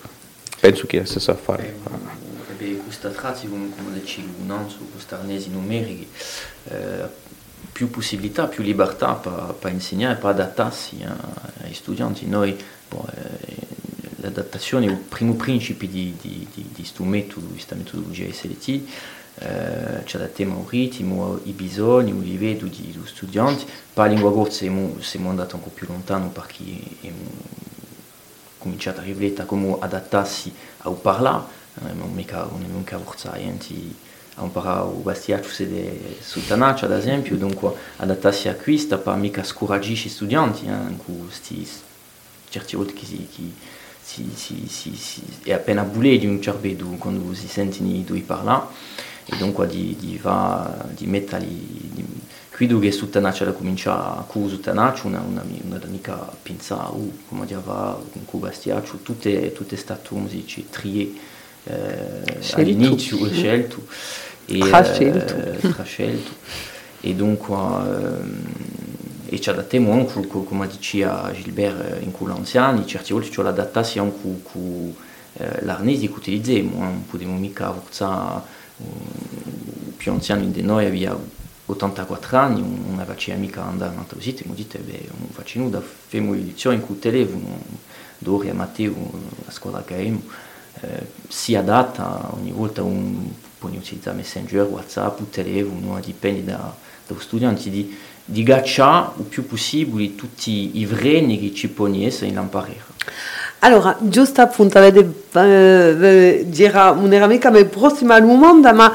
Speaker 4: penso che è la stessa affare
Speaker 2: come, come dicevo, non su questi arnesi numerici, eh, più possibilità, più libertà per, per insegnare, per adattarsi ai studenti. Noi, eh, l'adattazione è il primo principio di, di, di, di questo metodo, di questa metodologia SLT, eh, ci adattiamo al ritmo, ai bisogni, ai livelli degli studenti. Per la lingua corsa siamo, siamo andati un po' più lontano perché abbiamo cominciato a riflettere come adattarsi a parlare non mica non è mica forzati a imparare il bastiaccio sede sultanaccia ad esempio dunque adattarsi a questo per mica scoraggiare gli studenti eh, in cui sti, certi che si, che si, si, si, è appena bulle di un cervello quando si sentono due parlare e dunque di, di, va, di metterli di, qui da cominciare con Suttanaccia una, una, una mica pensare uh, come diceva con Cubastiaccio tutte, tutte state musici trie eh, all'inizio scelto. E
Speaker 1: Trascelto.
Speaker 2: eh, trascelto e dunque ehm, e c'è da temon come diceva Gilbert eh, in cui anziani certi volte c'è l'adattazione con, con eh, l'arnesi che utilizziamo non possiamo mica forzare um, più anziani di noi aveva 84 anni non aveva mica andare in altro sito mi dite beh non facciamo da fare lezioni con il telefono Dori e Matteo la squadra che abbiamo eh, si adatta ogni volta un può utilizzare Messenger, Whatsapp, telefono, dipende da, dallo studente di, di gacciare il più possibile tutti i vreni che ci possono essere in lamparera.
Speaker 1: Allora, giusto appunto, avete eh, dire un'era mica la prossima domanda, ma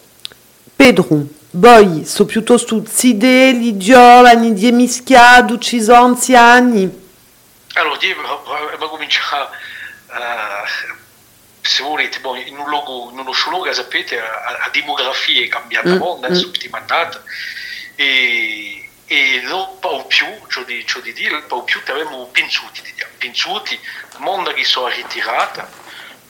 Speaker 1: Pedro, voi, so piuttosto fedeli, giovani, di mischiati, ci sono anziani?
Speaker 6: Allora, io ma cominciare, uh, se volete, bon, in un luogo, in uno luogo, sapete, la, demografia è cambiata
Speaker 1: Mm,
Speaker 6: molto,
Speaker 1: mm.
Speaker 6: adesso ultima data, e, e non po' più, ciò di, ciò di dire, po' più abbiamo pensuti, pensuti, mondo che sono ritirati,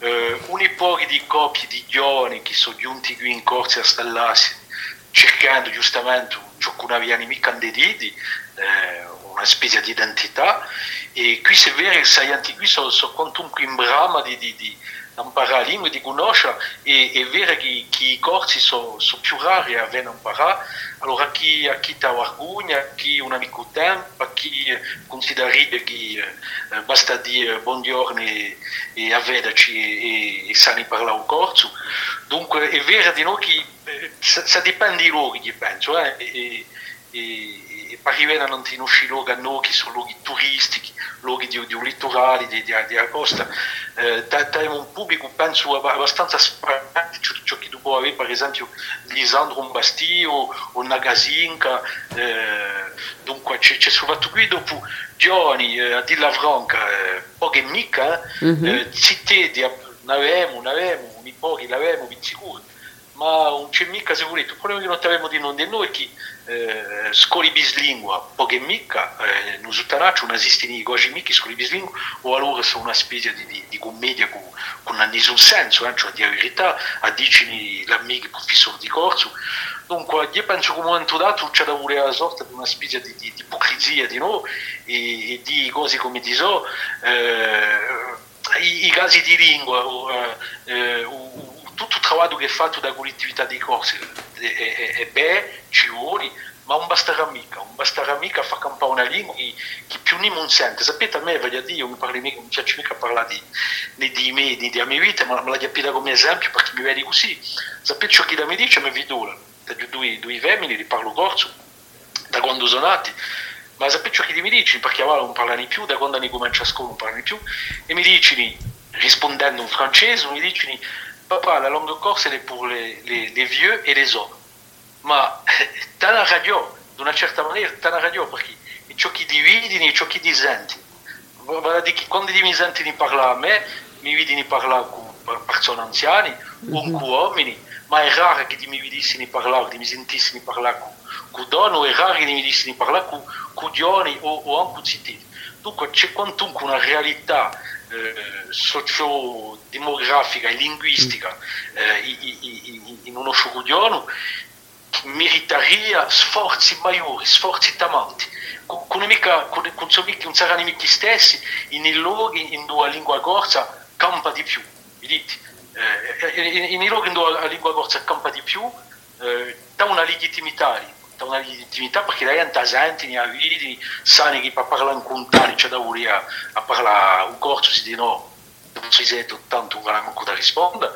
Speaker 6: eh, un po' di coppie di giovani che sono giunti qui in corsa a stallarsi, cercando giustamente ciò che non avevano mica dediti, eh, una specie di identità, e qui se vero che sai anche qui sono, sono quantunque in brama di, di, di imparare la lingua, di conoscere, e è vero che, che i corsi sono, sono più rari a venire imparare, allora a chi, a chi ha vergogna, a chi un amico tempo, a chi considera che eh, basta dire buongiorno e, e avvederci e, e, e sani parlare un corso. Dunque è vero di noi che eh, sa, sa dipende luoghi, io penso, eh, e, arrivare a non conoscere luoghi che sono luoghi turistici, luoghi di, di un litorale, di, di, di costa, eh, abbiamo un pubblico penso ab- abbastanza sparante, ciò, ciò che tu puoi avere per esempio Lisandro Bastio o Nagasinka, eh, dunque c'è, c'è soprattutto qui dopo giovani eh, a dirla franca, eh, poche mica,
Speaker 1: Mhm.
Speaker 6: eh, città di ne avevamo, ne avevamo, un pochi l'avevamo, di sicuro, ma non c'è mica se il problema che non abbiamo di non di noi che eh, scoli bislingua, poche mica, eh, non sottanaccio, non esistono quasi mica scoli bislingua, o allora sono una specie di, di, di commedia con, con nessun senso, eh, cioè a la verità, a dirci l'amico professore di corso. Dunque, io penso che un momento dato c'è da avere la sorta di una specie di, di, di ipocrisia di noi e, e di cose come diso, eh, i, i casi di lingua, o, eh, eh, o- o- tutto il lavoro che è fatto da collettività di corsi è, bene, ci vuole, ma non basterà mica, non basterà mica far campare una lingua che, che più non sente. Sapete, a me, voglio dire, io mi parli mica, non piace mica parlare di, né di me, né della mia vita, ma me la capita come esempio perché mi vedi così. Sapete ciò che da mi dice, mi vedo, due, due femmine, li parlo corso, da quando sono nati, ma sapete che mi dici, perché a volte non parlano più, da quando ne comincia a scuola non parlano più, e mi dici, rispondendo in francese, mi dici, papà, la langue corse è per les, les, les vieux et les hommes. Ma *laughs* dans la radio, d'una certa maniera, dans la radio, perché ciò che dividi e ciò che dire che quando mi senti di parlare a me, mi vedi di parlare con persone anziane o con uomini, ma è raro che mi vedessi di parlare, che mi sentissi di parlare con, con donne, o è raro che mi vedessi di parlare con, con giovani o, o anche con cittadini. Dunque c'è quantunque una realtà eh, sociodemografica e linguistica eh, i- i- i- in uno sciogodiano meriterebbe sforzi maggiori, sforzi tamanti. Con, mica, con, con mica- non saranno mica stessi in luoghi in la lingua corsa campa di più. Vedete? Eh, in, in luoghi in la lingua corsa campa di più, eh, dà una legittimità dà una legittimità perché la gente sente, ne ha vidi, sanno che per parlare in contare c'è da volere a, parlare un corso si dice no, non si sente tanto da rispondere,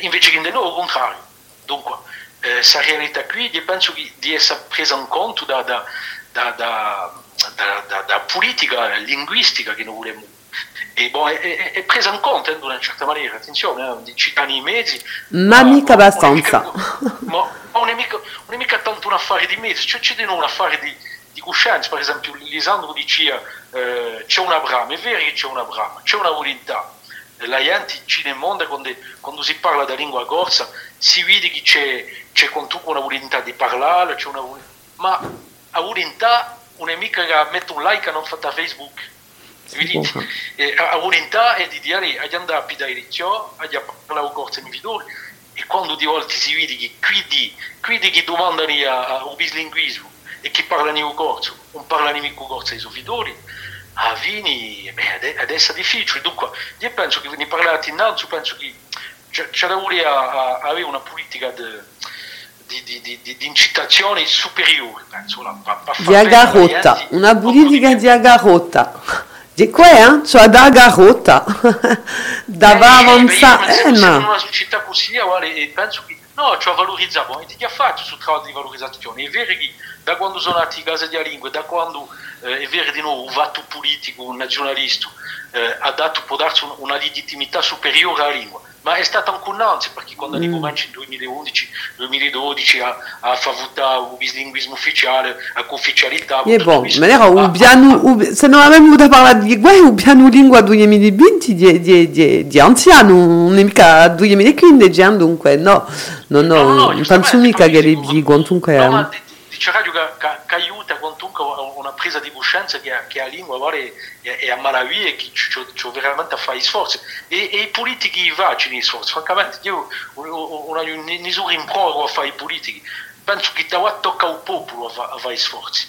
Speaker 6: invece che di noi al contrario. Dunque, questa realtà qui io penso che di essere presa in conto da, da, da, da, da, da, da politica linguistica che noi vogliamo e boh, è, è, è, presa in conto in una certa maniera, attenzione, eh, di cittadini mezzi.
Speaker 1: Ma mica abbastanza.
Speaker 6: Ma non è, mica, non è mica tanto un affare di mezzi, cioè c'è di noi un affare di, di coscienza. Per esempio, Lisandro diceva eh, c'è una brama, è vero che c'è una brama, c'è una volontà. La gente nel mondo, quando, quando, si parla da lingua corsa, si vede che c'è, c'è una volontà di parlare, c'è una, ma la volontà non è mica che mette un like e non fatta Facebook Vidite, eh, a volontà è di dire agli andati da direzione, agli parlare con corse individuali e quando di volte si vede che qui che domandano un bislinguismo e che parlano in corso, non parlano in corso ai sofitori, a Vini beh, adesso è difficile. Dunque, io penso che ne parlate innanzi, penso che c'è da avere una politica di, di, di, di, incitazione superiore, penso, la, pa, pa
Speaker 1: di agarrotta, una politica di agarrotta. Di qua, eh? Cioè da garota, *laughs* da
Speaker 6: eh,
Speaker 1: avanzare.
Speaker 6: Eh, in una società così, guarda, penso che no, cioè valorizziamo, e ti ha fatto sul lavoro di valorizzazione. È vero che da quando sono nati i case di lingue, da quando eh, è vero di nuovo un fatto politico, un nazionalista, eh, ha dato, può darsi una legittimità superiore alla lingua ma è stata anche un'ansia perché quando mm. comincia nel 2011-2012 a, a favore il bislinguismo ufficiale, a ufficialità.
Speaker 1: E bon, maniera o piano, se non abbiamo avuto parlare di guerra, il piano lingua 2020 di, di, di, di anziano, non è mica 2015, dunque no, no, no, no, no non penso mica che le dico, dunque...
Speaker 6: No, ma radio che, che, aiuta comunque presa di coscienza che, che la lingua vale, è, a malavia e che c'è veramente a fare sforzi. E, e i politici facciano gli sforzi. Francamente io non ho nessun rimprovero a fare i politici. Penso che da tocca al popolo a fare sforzi.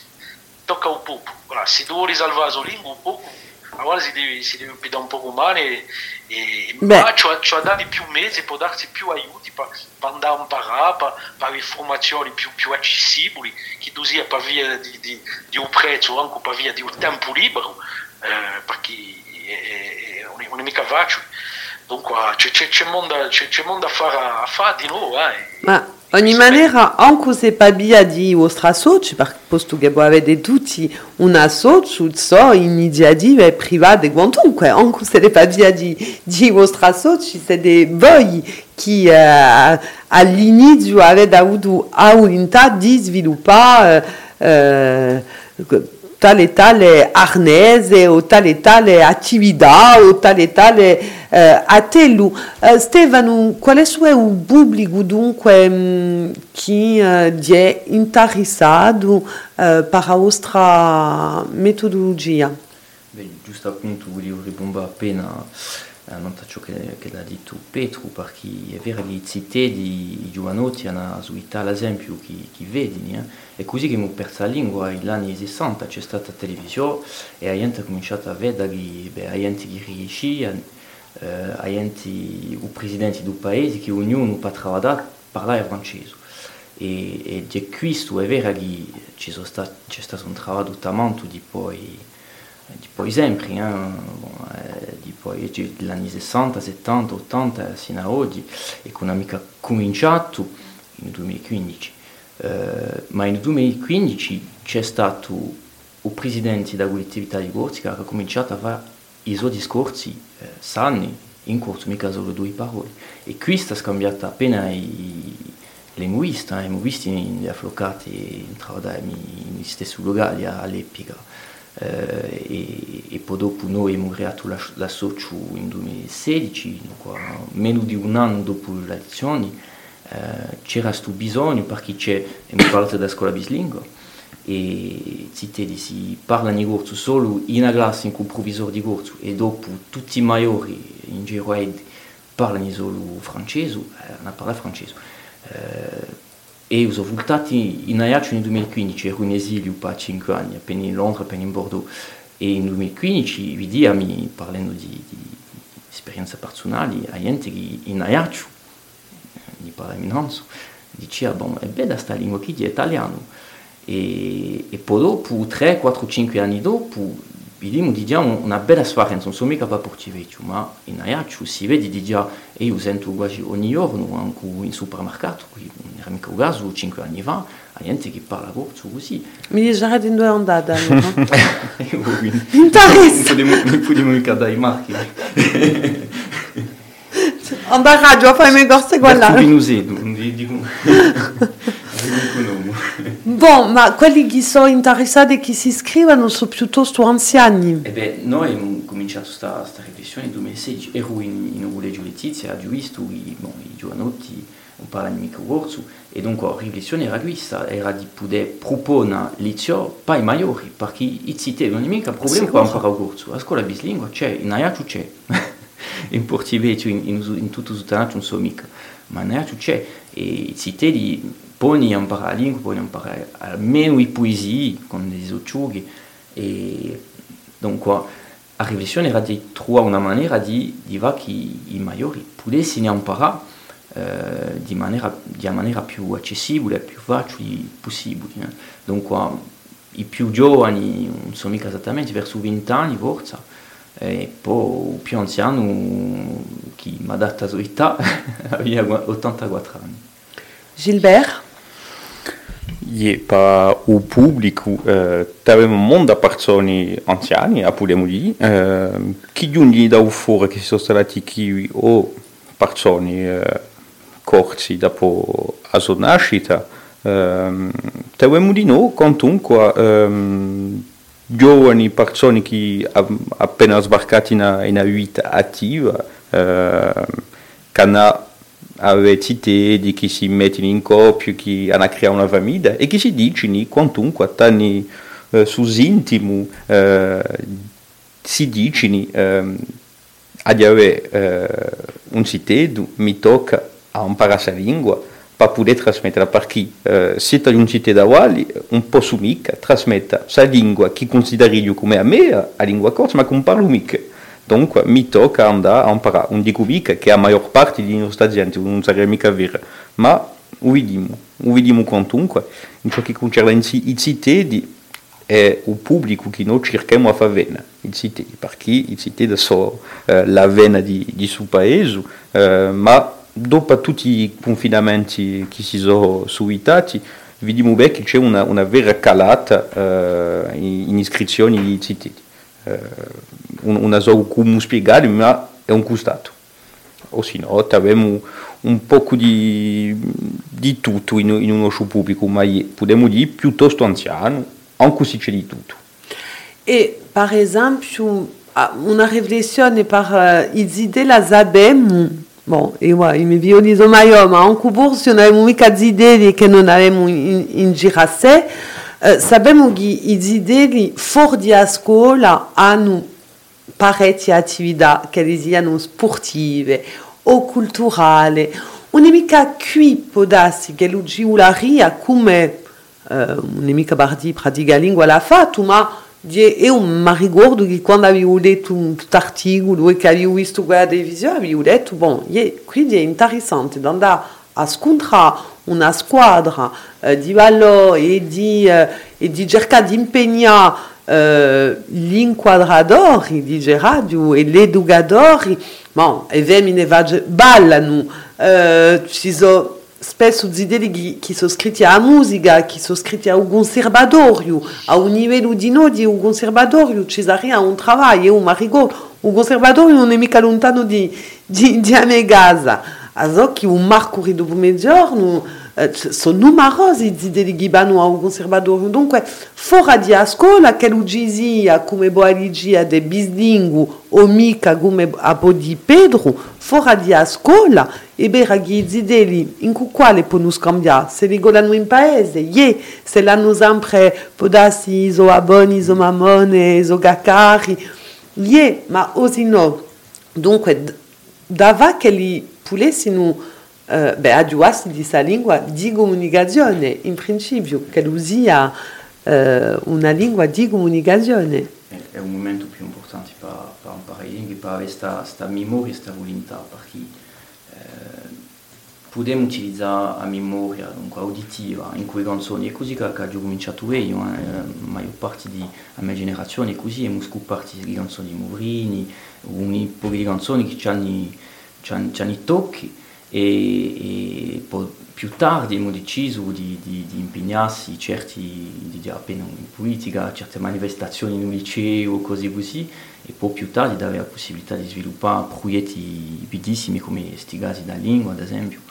Speaker 6: Tocca al popolo. Voilà, se tu vuoi salvare la lingua un po' allora si deve, si deve un po' umano e, e ma cioè, cioè dare più mesi può darsi più aiuti per, per andare a imparare per, per avere informazioni più, più accessibili che tu sia per via di, di, di un prezzo anche per via di un tempo libero eh, perché è, è, non è mica facile dunque c'è, c'è, c'è, mondo, c'è, c'è mondo a fare, a fare di nuovo eh.
Speaker 1: ma ogni maniera anche se pas via di vostra soci posto che voi avete tutti una socio so iniziative private quantunque. Anche se pas via di, di vostra soci siete voi che uh, all'inizio avete avuto la volontà di sviluppare uh, tale tale arnese o tale tale attività o tale tale eh, atelu. Eh, Stefano, qual è il pubblico dunque mh, che uh, è interessato per la vostra metodologia?
Speaker 2: Beh, giusto appunto volevo ribombare appena non ciò che, che l'ha detto Petru, perché è vero che città di giovanotti hanno suita l'esempio che, che vedi, eh? è così che abbiamo perso la lingua negli anni 60, c'è stata la televisione e la gente ha cominciato a vedere che beh, la gente che riuscì, eh, la gente, i presidenti del paese, che ognuno può lavorare, parlare francese. E, e di questo è vero che c'è stato, stato un lavoro tanto di poi di poi sempre, eh, eh, di poi degli anni 60, 70, 80 sino a oggi, e con amica cominciato nel 2015. Eh, ma nel 2015 c'è stato il presidente della collettività di Corsica che ha cominciato a fare i suoi discorsi eh, sani, in corso, mica solo due parole. E qui sta scambiata appena i linguisti, i linguisti in afflocati in, in stesso luogo all'epoca. Eh, e, e, poi dopo noi abbiamo creato la, in 2016, dunque, meno di un anno dopo le elezioni, eh, c'era questo bisogno perché c'è, abbiamo parlato della scuola bislingua e si, si parla in corso solo in una classe cui il professore di corso e dopo tutti i maggiori in giro parlano solo francese, eh, una parola francese. Eh, e ho voltato in Ajaccio nel 2015, ero in esilio per 5 anni, appena in Londra, appena in Bordeaux, e nel 2015 vediamo, parlando di, di, esperienze personali, a gente che in Ajaccio, di parla in Hanso, diceva, bon, è bella questa lingua qui di italiano, e, e dopo, 3, 4, 5 anni dopo, vediamo di già un- una bella non sono mica ma in Aiaccio si vede di già, e io sento quasi ogni giorno, anche in supermercato, qui non era mica un caso, 5 anni fa, la gente che parla corso così.
Speaker 1: Mi dice già allora.
Speaker 2: Quindi-
Speaker 1: Interessa.
Speaker 2: Non potremmo- mica dare i marchi.
Speaker 1: Anda a radio a fare le corse
Speaker 2: Guarda,
Speaker 1: guardare.
Speaker 2: tu dico, non dico
Speaker 1: Bon, ma quelli che sono interessati e che si iscrivono sono piuttosto anziani.
Speaker 2: E beh, noi abbiamo cominciato questa riflessione nel 2016, ero in, in un collegio Letizia, ho visto i, bon, i giovanotti un po' mica corso, e dunque la riflessione era questa, era di poter proporre lezio per i maggiori, perché i citi non è mica problema per
Speaker 1: Sicuro.
Speaker 2: imparare il corso, la scuola bislingua c'è, in Aiaccio c'è, *laughs* in portiveggio, in, in, in tutto il non so mica, ma in Aiaccio c'è, e i citi di poni a imparare la lingua, poni a imparare almeno i poesie, con dei occhiughi, e dunque la riflessione era di trovare una maniera di, di fare che i maggiori potessero imparare eh, di, maniera, di una maniera più accessibile, più facile possibile. eh. Dunque i più giovani, non so mica esattamente, verso 20 anni forse, e poi il più anziano, che mi ha dato la sua età, *laughs* aveva 84 anni.
Speaker 1: Gilbert?
Speaker 4: E per il pubblico eh, mondo di persone anziane, possiamo dire, eh, che giungono da fuori che sono stati qui o persone eh, corsi dopo la sua nascita. Eh, abbiamo di noi comunque ehm, giovani persone che appena una, in una vita attiva, eh, che hanno avete di chi si mettono in coppia, chi hanno creato una famiglia e che si dicono quantunque tanti eh, su intimo eh, si dicono eh, di avere eh, un sito mi tocca a imparare la lingua per poter trasmettere perché eh, se hai un sito da Wally un po' su mica trasmette la lingua che consideri come a me la lingua corsa ma che non parlo mica Dunque mi tocca andare a imparare, non dico che la maggior parte di nostra gente non sarebbe mica vera, ma vediamo, vediamo quantunque, in ciò che concerne i citedi è il pubblico che noi cerchiamo a fare vena, i citedi, perché i citedi sono eh, la vena di, di suo paese, eh, ma dopo tutti i confinamenti che si sono suitati, vediamo bene che c'è una, una vera calata eh, in, iscrizioni di citedi. Eh, un, una cosa come spiegare, ma è un costato. O se no, abbiamo un po' di, di tutto in, in uno show pubblico, ma possiamo dire piuttosto anziano, anche se c'è di tutto.
Speaker 1: E, per esempio, ah, una riflessione per uh, i idee la abbiamo, bon, e ouais, i miei violi sono maggiori, ma anche forse non abbiamo mica di idee che non abbiamo in, in girasse, uh, sappiamo che i idee fuori di scuola hanno parecchie attività che siano sportive o culturali. Non è mica qui può darsi che lo giularia come uh, non è mica bardi pratica lingua l'ha fatto, ma io mi ricordo che quando avevo letto un articolo e che avevo visto quella televisione avevo detto, bon, quindi è interessante di andare a scontrare una squadra uh, di valori e di, uh, e di cercare di impegnare Uh, gli inquadratori di radio e gli educatori, bon, e femmine ballano, uh, ci sono spesso zideli che sono scritti a musica, che sono scritti a un conservatorio, a un livello di noi di un conservatorio, ci sarebbe un lavoro, io mi ricordo, un conservatorio non è mica lontano di, di, di a mia casa, allora che un mercoledì dopo mezzogiorno, sono numerosi i zideli che vanno a un conservatorio, dunque fuori di scuola che lo gizia come boaligia de bislingu o mica come a po' di Pedro, fuori di scuola, e beh, i zideli in quale possono scambiare, se li golano in paese, ye, se l'hanno sempre podassi iso aboni, iso mamone, iso gacari, ye, ma così no. Dunque, dava che li pulessino beh, aggiuarsi di questa lingua di comunicazione, in principio, che sia uh, una lingua di comunicazione.
Speaker 2: È, un momento più importante per, per imparare lingue, per avere questa memoria, questa volontà, perché eh, possiamo utilizzare la memoria dunque, auditiva in quelle canzoni, è così che, che ho cominciato io, eh, la maggior parte della mia generazione è così, abbiamo scoperto le canzoni di Mourini, un po' di canzoni che hanno, hanno, hanno i tocchi e, e poi più tardi abbiamo deciso di, di, di impegnarsi certi, di, appena in politica, certe manifestazioni in un liceo cose così, e poi più tardi di avere la possibilità di sviluppare progetti bellissimi come Stigasi da lingua ad esempio.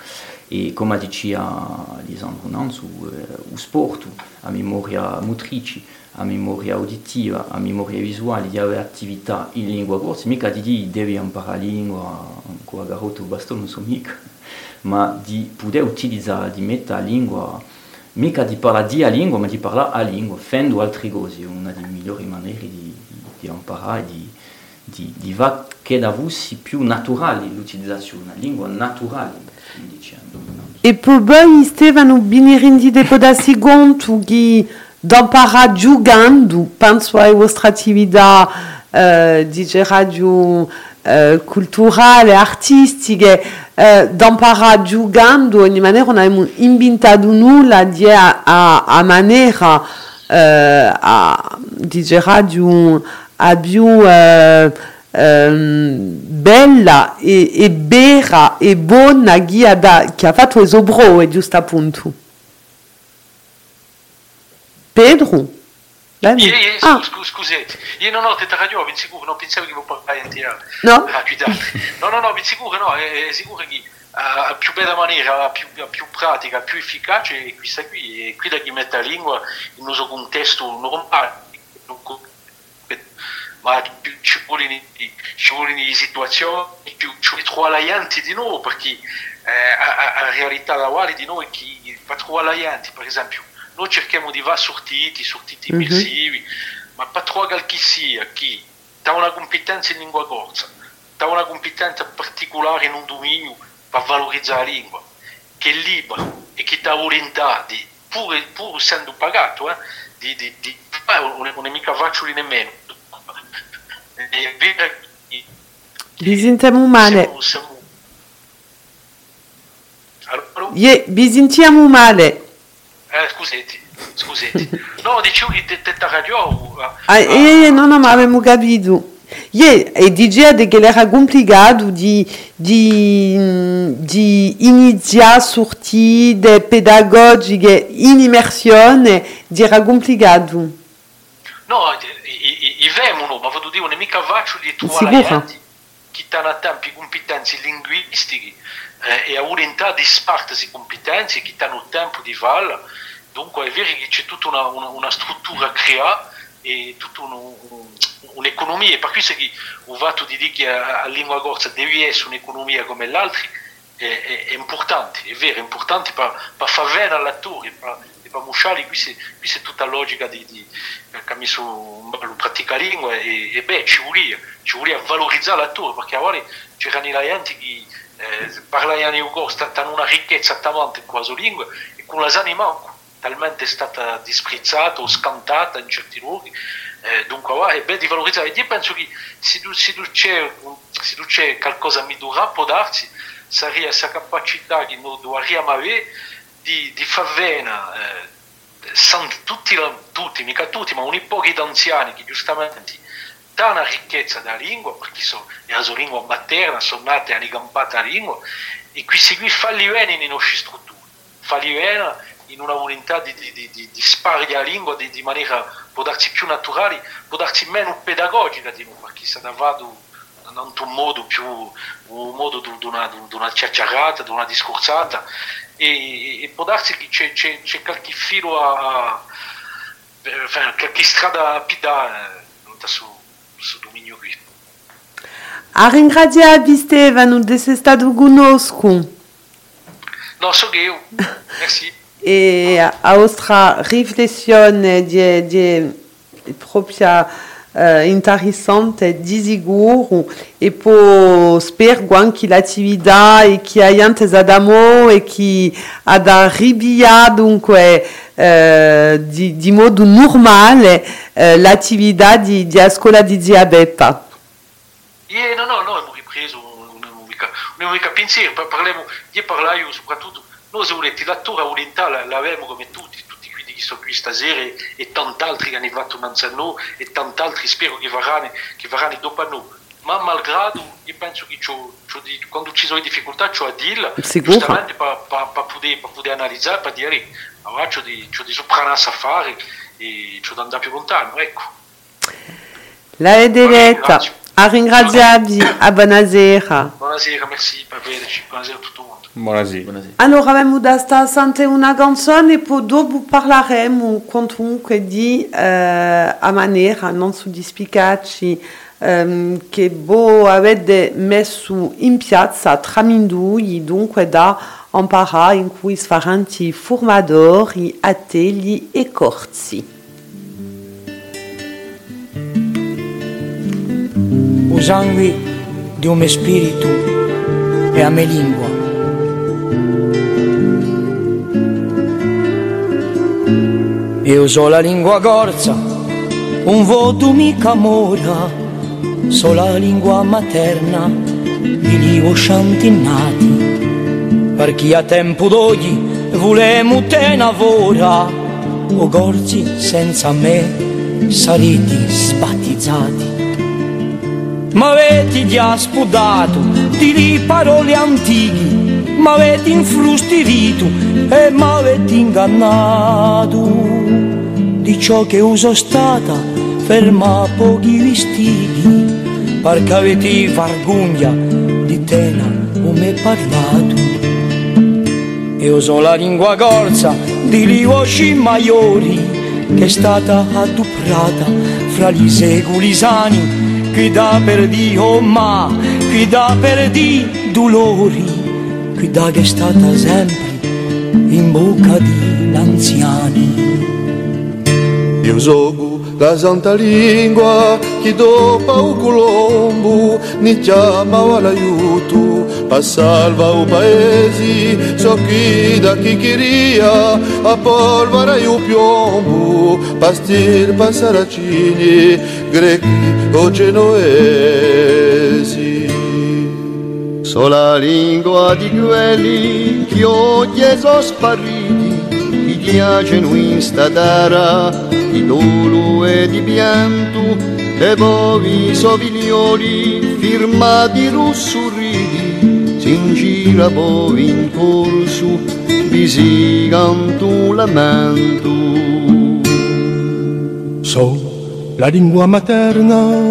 Speaker 2: E come diceva Lisandro Nanzu, eh, lo sport, la memoria motrice, la memoria uditiva, la memoria visuale, di avere attività in lingua corsa, mica di dire devi imparare la lingua, con la garota o bastone, non so mica *laughs* ma di poter utilizzare, di mettere la lingua, mica di parlare di a lingua, ma di parlare a lingua, facendo altre cose, una delle migliori maniere di, di, imparare, di, di, di va che da voi più naturale l'utilizzazione, una lingua naturale, diciamo.
Speaker 1: E poi Stefano Binirendi de Podassi Gontu, che d'imparare giocando, penso a vostra attività uh, di radio uh, culturale, artistiche, uh, d'imparare giocando, in maniera non abbiamo inventato nulla di a, a, a maniera uh, a, di radio a più uh, um, bella e, e e buona che fatto Esobro. Pedro?
Speaker 6: Io, io, ah. scu, scusate, io non ho detto radio, ben sicuro, non pensavo che mi parlare intero.
Speaker 1: No?
Speaker 6: Ah, no, no, no, ben sicuro no, è, è sicuro che a uh, più bella maniera, più, più pratica, più efficace è questa qui, è quella che mette la lingua in un contesto normale, ma più ci vogliono, ci vogliono situazioni, più ci ritroviamo di noi, perché eh, la realtà attuale di noi è che fa trovare per esempio, noi cerchiamo di va sortiti, sortiti mm-hmm. immersivi, ma per trovare chi sia, chi ha una competenza in lingua corsa, ha una competenza particolare in un dominio per valorizzare la lingua, che è libero e che ha volontà di, pur, pur essendo pagato, eh, di, di, di eh, non, non è mica facile nemmeno. È vero che
Speaker 1: Bizintemu male.
Speaker 6: siamo, siamo... Allora,
Speaker 1: Ye, bizentiamo male.
Speaker 6: Eh, scusate, scusate. *laughs* No, dicevo che te radio.
Speaker 1: Ah, eh, no, no, ma abbiamo capito. Ye, e diceva che era complicato di, di, di iniziare sortite pedagogiche in immersione, era complicato.
Speaker 6: No, i, vemono, ma voglio dire, non è mica facile di trovare che hanno tempi competenze linguistiche eh, e a volontà di spartarsi competenze, che hanno tempo di farlo. Dunque è vero che c'è tutta una, una, una struttura creata e tutta un- un- un'economia, per questo che ho fatto di dire che a, a lingua corsa deve essere un'economia come l'altra, è, è, è importante, è vero, è importante per, per far vedere all'attore, per, per mostrare, questa, questa è tutta la logica di, di che mi sono pratica lingua e, e beh, ci vuole, ci vuole valorizzare l'attore, perché a volte c'erano la gente che eh, parlavano in corsa, hanno una ricchezza talmente quasi lingua e con la sani manco talmente stata disprezzata o scantata in certi luoghi. Eh, dunque, è bene di valorizzare. Io penso che se tu, c'è, se tu c'è qualcosa a migliorare, può darsi, sarebbe questa capacità che noi dovremmo avere di, di far bene, eh, tutti, tutti, mica tutti, ma un po' di anziani che giustamente hanno una ricchezza della lingua, perché sono la sua lingua materna, sono nati e hanno campato la lingua, e questi qui falli bene nelle nostre strutture, falli bene in una volontà di, di, di, di, di spargere la lingua di, di maniera può darsi più naturale, può darsi meno pedagogica di noi, perché se ne va in un modo più un modo di una, una chiacchierata, di una discorsata e, e può darsi che c'è, c'è, c'è qualche filo a, a eh, enfin, qualche strada più da eh, su, su dominio qui.
Speaker 1: A ringraziare Stefano di essere stato conosco
Speaker 6: No, so che io, merci. *laughs*
Speaker 1: e a vostra riflessione di, di propria eh, interessante di sicuro e poi spero anche l'attività e che aiante Adamo e ad arrivare dunque eh, di, di normale l'attività di, di scuola di
Speaker 6: noi la letteratura orientale l'avevamo come tutti, tutti quelli che sono qui stasera e, e tanti altri che hanno fatto innanzi a noi e tanti altri spero che verranno, che verranno dopo a noi. Ma malgrado, io penso che c'ho, c'ho di, quando ci sono difficoltà c'ho a
Speaker 1: Sicuro.
Speaker 6: giustamente per, poter, analizzare, per dire, allora c'ho di, c'ho di sopranarsi a fare e c'ho da andare più lontano, ecco.
Speaker 1: La Edeletta,
Speaker 6: Grazie.
Speaker 1: A ringraziarvi, a buonasera.
Speaker 6: Buonasera, merci per vederci, buonasera a tutto il mondo.
Speaker 4: Buonasera.
Speaker 2: Buonasera.
Speaker 1: Allora abbiamo da sta sante una canzone e poi dopo parleremo comunque di eh, a maniera non su di spiegarci ehm, che voi avete messo in piazza Tramindui, dunque da imparare in cui si faranno i formatori, atelier e corsi.
Speaker 7: Sangue di un spirito e a me lingua. Io so la lingua corsa, un voto mica mora, so la lingua materna di livo sciantinnati, per chi a tempo d'oggi volemo te lavora, o gorzi senza me sarete sbattizzati. Ma avete già spudato di lì parole antiche, ma avete infrustirito e ma avete ingannato. Di ciò che uso stata ferma pochi vestiti, perché avete vergogna di tena come parlato. Io so la lingua corsa di livoci maiori che è stata adduprata fra gli secoli sani qui da per Dio ma qui da per di dolori? Qui da che è stata sempre in bocca di anziani
Speaker 8: Io so la santa lingua che dopo o colombo ni chiamava l'aiuto per salvare o paesi so chi da chi queria a polvere io piombo pastir per saracini grechi o genovesi So la lingua di quelli che oggi sono spariti, di piacciono in sta terra, di dolo e di pianto, e povi soviglioli firmati russurridi, si ingira poi in corso, vi si canto lamento.
Speaker 9: So la lingua materna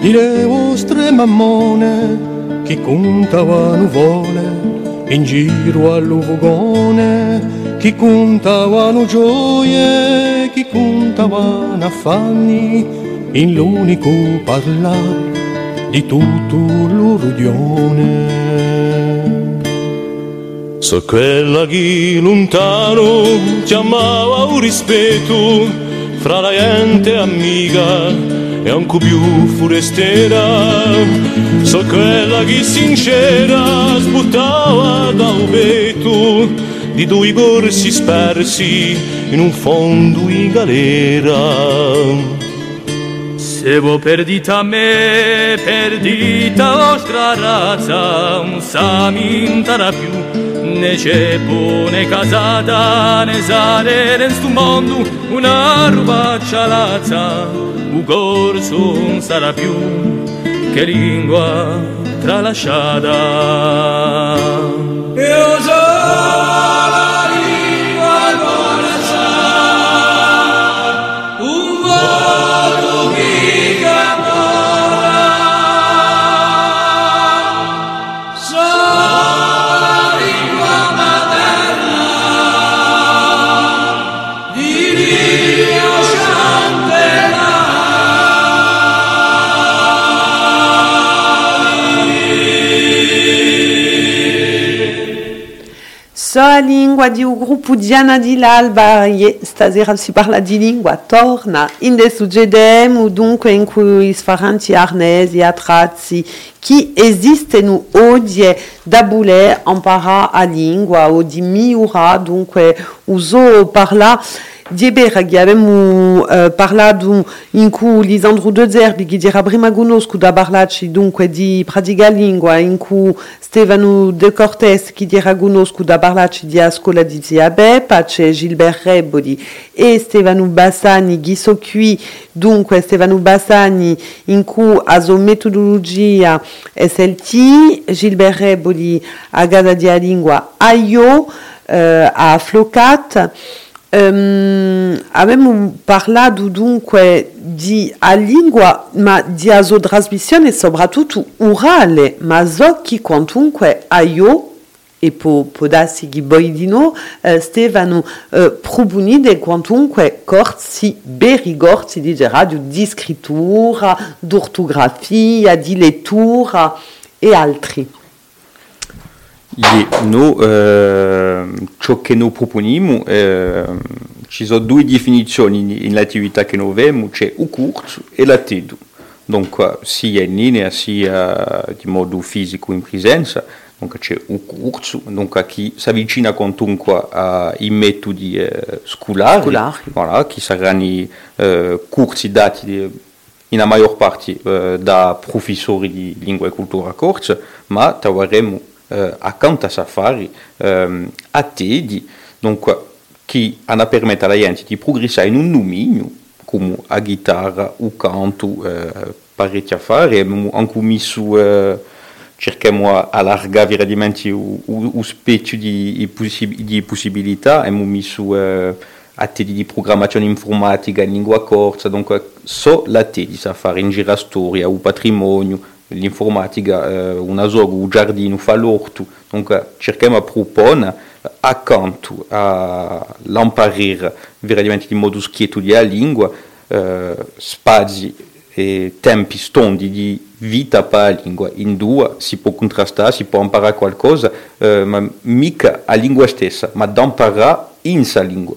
Speaker 9: delle vostre mammone che contavano nuvole in giro all'uvogone che contavano gioie che contavano affanni in l'unico parlare di tutto l'urudione. So quella che lontano chiamava un rispetto fra la gente amica e anche più forestiera. So quella che sincera sbuttava da un vetto di due corsi spersi in un fondo di galera. Se voi perdite a me, perdite la vostra razza, non s'amintara più, né casata, sale in sto mondo, una rubaccia lazza, un corso non sarà più che lingua tralasciata.
Speaker 1: So a lingua di un gruppo Diana di l'Alba, e stasera si parla di lingua, torna. In de succedemo dunque in cui sfaranti arnesi, atrazzi, che esistono oggi da voler imparare a lingua o di migliorare, dunque uso parla di bera che abbiamo eh, parlato in cui Lisandro De Zerbi che era prima conosco da parlarci dunque di pratica lingua in cui De Cortes che era conosco da parlarci di scuola di zia Beppa c'è Gilbert Reboli e Stefano Bassani che so qui dunque Stefano Bassani in cui a sua metodologia SLT Gilbert Reboli a Gaza di lingua AIO eh, a Flocat Um, abbiamo parlato dunque di a lingua, ma di a sua trasmissione soprattutto orale, ma so quantunque a io e può, può darsi che quantunque corsi, veri corsi di radio di scrittura, d'ortografia, di lettura e altri.
Speaker 4: Ie, no, eh, ciò che noi proponiamo, eh, ci sono due definizioni nell'attività che noi abbiamo, c'è il corso e la TEDU. Dunque, sia in linea sia di modo fisico in presenza, dunque c'è un corso, dunque chi si avvicina comunque ai metodi eh, scolari,
Speaker 1: Scolari.
Speaker 4: voilà, che saranno eh, corsi dati di, in maggior parte eh, da professori di lingua e cultura corsa, ma troveremo eh, accanto a Safari ehm, a TEDi, dunque che hanno permesso alla gente di progressare in un dominio come la chitarra, il canto, eh, parecchi affari, abbiamo anche messo, eh, cerchiamo di allargare veramente il, il, il spettro di, di, possi- di possibilità, abbiamo messo eh, a TEDi di programmazione informatica in lingua corsa, dunque so la TEDi sa fare in girastoria, il patrimonio, l'informatica, eh, una zoga, un giardino, fa l'orto, dunque cerchiamo di proporre accanto all'imparare veramente in modo schietto di la lingua, eh, spazi e tempi stondi di vita per la lingua. In due si può contrastare, si può imparare qualcosa, eh, ma mica la lingua stessa, ma da imparare in sa lingua.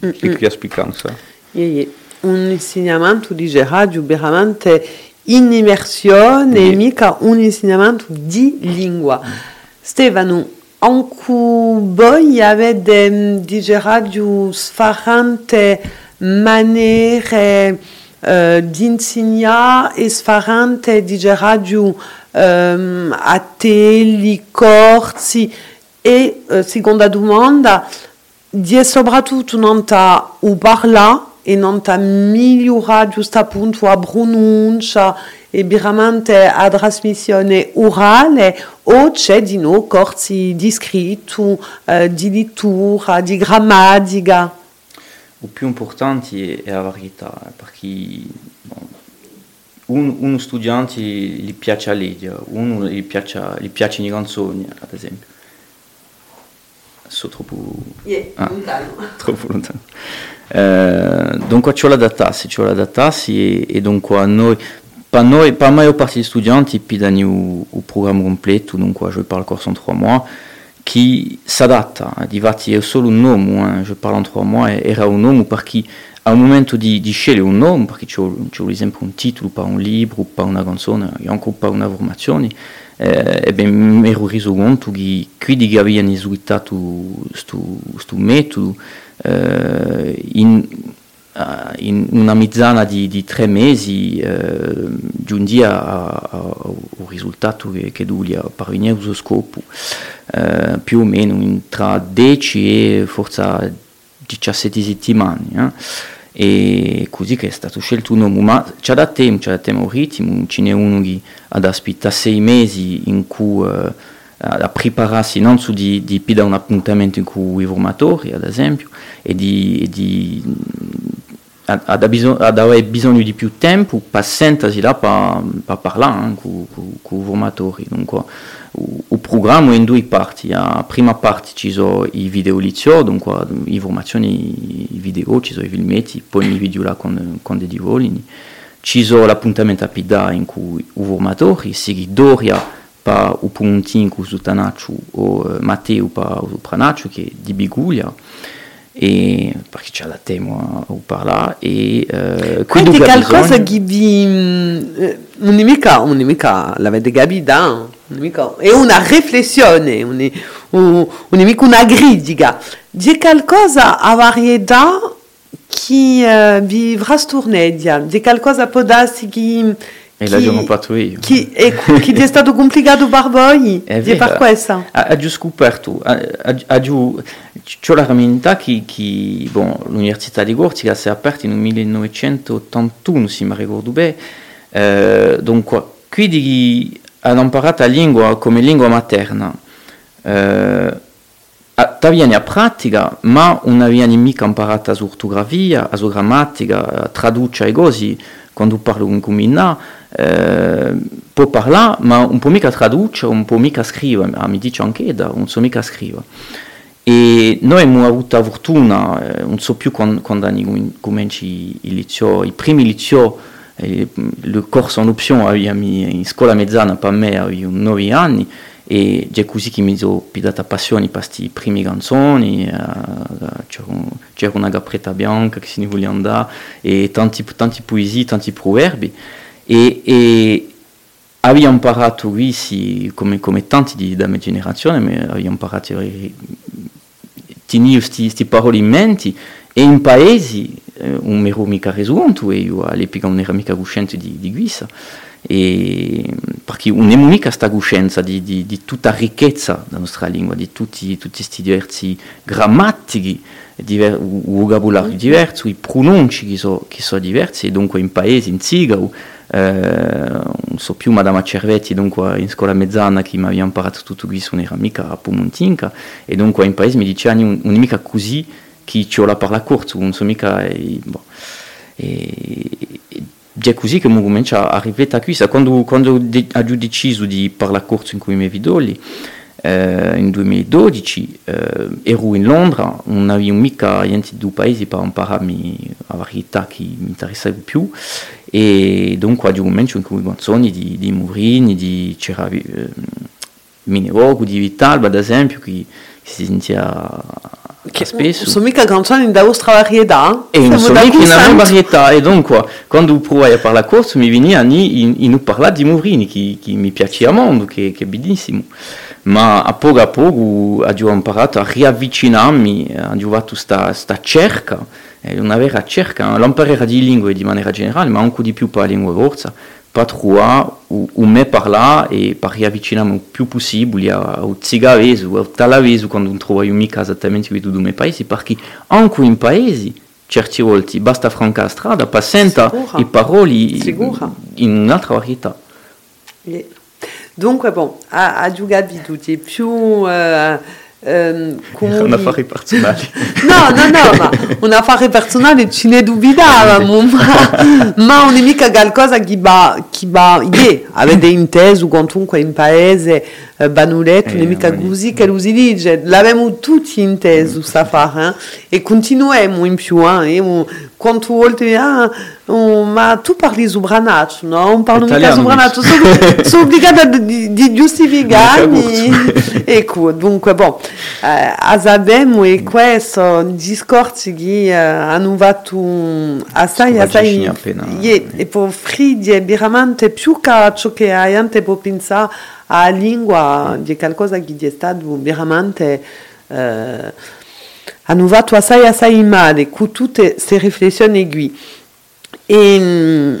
Speaker 4: E qui a spieganza.
Speaker 1: Ie, ie. Un insegnamento di radio veramente in immersione e mica un insegnamento di lingua. Stefano, anche voi avete di radio sfarante maniere eh, di insegnare e sfarante di radio ehm, a te, corsi e eh, seconda domanda di soprattutto non ta o parla e non ta migliorare giusto appunto a pronuncia e veramente a trasmissione orale o c'è di no corsi di scritto, eh, di lettura, di grammatica.
Speaker 2: Il più importante è la varietà, perché bon, un, uno studente gli piace la leggere, uno gli piace, gli le canzoni, ad esempio. Troppo... Ah. *laughs* troppo lontano. Eh, dunque c'è l'adattarsi, c'è l'adattarsi e, e dunque noi, per noi, per studenti, il programma completo, dunque je parle corso in tre mois, qui s'adatta. Difatti è solo un nome, eh, je parle in tre mois, era un nome perché al momento di, di scegliere un nome, perché c'è, un titolo per un libro, per una canzone, e anche per una formazione, eh, e ben mi ero reso conto che quelli che avevano sviluppato questo metodo eh, in, in una mezzana di, di tre mesi eh, giungia al risultato che, che doveva parvenire allo scopo, eh, più o meno tra 10 e forse 17 settimane. eh. E così che è stato scelto un nome, ma c'è da tempo, c'è da tempo un ritmo, ce n'è uno che ad aspettare sei mesi in cui eh, a prepararsi non solo di, di pida un appuntamento con i formatori, ad esempio, e di, e di ad, bisogno, ad avere bisogno di più tempo per sentirsi là per, parlare eh, con, con, con i formatori. Dunque, il programma in due parti. La prima parte ci sono i video lezioni, dunque le informazioni, i video, ci sono i filmetti, poi i video là con, con dei volini. Ci sono l'appuntamento a pida in cui i formatori si doria per il puntino su Tanaccio o eh, Matteo per il Pranaccio che è di Biguglia e perché c'è la tema a parlare e eh,
Speaker 1: Quindi
Speaker 2: dunque ha
Speaker 1: qualcosa
Speaker 2: bisogno-
Speaker 1: che vi... eh, Non è mica, non è mica, l'avete capito, eh? Non è mica- è una riflessione, non è, un- non è mica una critica. Di qualcosa a varietà chi uh, vi vrasturnedia, di qualcosa può darsi che...
Speaker 2: E la giorno fatto io.
Speaker 1: Chi, e, *laughs* chi ti è stato complicato per voi?
Speaker 2: È
Speaker 1: Di per
Speaker 2: vero.
Speaker 1: questo?
Speaker 2: Ha, già scoperto, ha, già, c'ho la rammenta che, che bon, l'Università di Gortica si è aperta nel 1981, se mi ricordo bene, eh, dunque, quindi hanno imparato la lingua come lingua materna. Eh, Taviene a pratica, ma non avevano mica imparato la ortografia, la grammatica, a traducere e così, quando parlo con comunità, eh, può parlare, ma non può mica tradurre, non può mica scrivere, ah, mi dice anche da, non so mica scrivere. E noi abbiamo avuto la fortuna, eh, non so più quando, quando anni cominci il liceo, i primi liceo, eh, il corso in opzione in scuola mezzana per me avevo 9 anni, e è così che mi sono data passione per queste prime canzoni, eh, c'era una gapretta bianca che se ne voleva andare, e tanti, tanti poesie, tanti proverbi, e, e avevo imparato qui, sì, come, come tanti di, della mia generazione, ma avevo imparato a tenere queste parole in mente, e in paesi eh, non mi ero mica reso conto, e io all'epoca non ero mica cosciente di, di questo e perché non abbiamo mica questa coscienza di, di, di, tutta la ricchezza della nostra lingua, di tutti, tutti questi diversi grammatici, diver, il vocabolario diverso, i pronunci che sono, sono diversi, e dunque in paesi, in Zigau, non so più Madama Cervetti, dunque in scuola mezzana che mi aveva imparato tutto questo, non era mica a Pumontinca, e dunque in paesi mi dicevano non, non è mica così che ci ho la parla corta, non so mica... E, boh, e, è così che mi comincia a riflettere a questo. Quando, quando ho deciso di parlare corso in cui mi vedo lì, eh, in 2012, eh, ero in Londra, non avevo mica niente di paesi per imparare la varietà che mi interessava più, e dunque ho cominciato in cui canzoni di, di Murini, di c'era eh, Minevogo, di Vitalba ad esempio, che, si sentiva
Speaker 1: che
Speaker 2: spesso.
Speaker 1: Non sono mica canzoni da vostra varietà.
Speaker 2: E non sono mica una varietà, e dunque quando provai a parlare corso mi veniva in, in parlare di Murini, che, che mi piaceva molto, che, che è bellissimo. Ma a poco a poco ho imparato a riavvicinarmi, ho fatto questa cerca, una vera cerca, l'imparare di lingue di maniera generale, ma anche di più per la lingua corsa, per trovare o me parlare e per riavvicinarmi il più possibile al zigavese o al talavese quando trovo mica esattamente qui tutti i miei paesi, perché anche in paesi certi volte basta francare la strada sentire i paroli
Speaker 1: Sicura.
Speaker 2: in un'altra varietà.
Speaker 1: Yeah. Dunque, bon, a, *laughs* a giocare tutti più... Uh, um,
Speaker 2: comuni... Un affare personale.
Speaker 1: No, no, no, ma un affare personale ce ne dubitavamo, ma, ma non è mica qualcosa che va, che va, yeah, avete inteso quantunque in paese, è mica così che si dice, l'abbiamo tutti inteso questo affare, eh? e continuiamo in più, eh? e, quante volte, ah, ma tu parli no? Non? Parlo mica sono, sono obbligata di, di giustificarmi, ecco, dunque, bon, eh, sappiamo e questo, discorsi che eh, hanno fatto assai, assai, e per Fridi è veramente più che ciò che hai può pensare a lingua di qualcosa che è stato veramente eh, fatto assai assai male con tutte queste riflessioni qui. E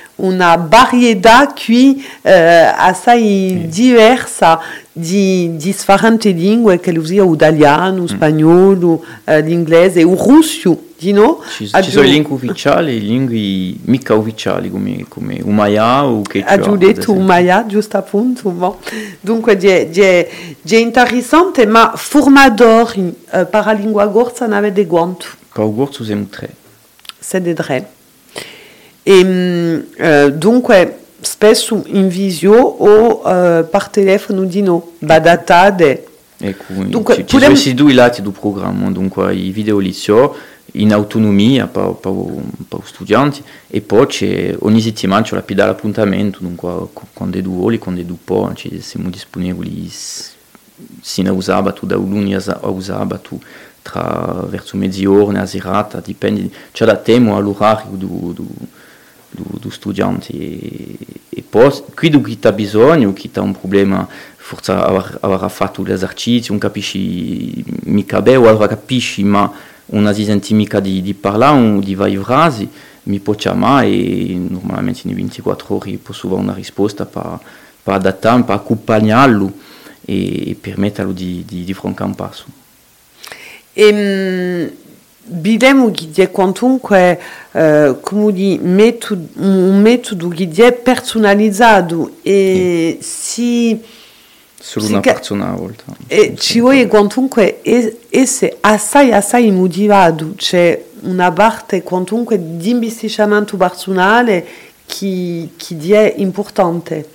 Speaker 1: una varietà qui eh, assai mm. diversa di differenti lingue che usiamo l'italiano, lo spagnolo, eh, l'inglese, il russo, di no?
Speaker 2: Ci, ci sono le lingue ufficiali e lingue mica ufficiali come, come Umaya o che
Speaker 1: Ha detto Umaya, giusto appunto. Bon. Dunque è, interessante, ma formatori eh, per la lingua gorsa ne avete quanto?
Speaker 2: Per gorsa siamo tre.
Speaker 1: Siete tre. E uh, dunque spesso in visio o uh, per telefono di no, badatate
Speaker 2: Ecco,
Speaker 1: Dunque,
Speaker 2: ci, ci
Speaker 1: podem-
Speaker 2: sono questi due lati del programma, dunque i video liceo in autonomia per, per, per gli studenti e poi c'è, ogni settimana c'è la pida l'appuntamento, dunque quando è due ore, quando è due po', siamo disponibili sino a sabato, da lunedì a sa- a sabato, tra verso mezz'ora, a serata, dipende, c'è da tempo all'orario do, do, do, do studente e, e poi qui do chi ha bisogno, chi ha un problema forse avrà, avrà fatto l'esercizio, non capisci mica bene o allora capisci ma non si sente mica di, di parlare o di vai frasi, mi può chiamare e normalmente in 24 ore posso avere una risposta per, per adattare, per accompagnarlo e, e permetterlo di, di, di affrontare un passo.
Speaker 1: E, Che è quantunque eh, come di metodo, un metodo è personalizzato e si
Speaker 2: Solo
Speaker 1: Sì
Speaker 2: una
Speaker 1: che-
Speaker 2: persona a volta.
Speaker 1: e ci vuole quantunque es- essere assai assai motivato c'è una parte quantunque di investimento personale che, che è importante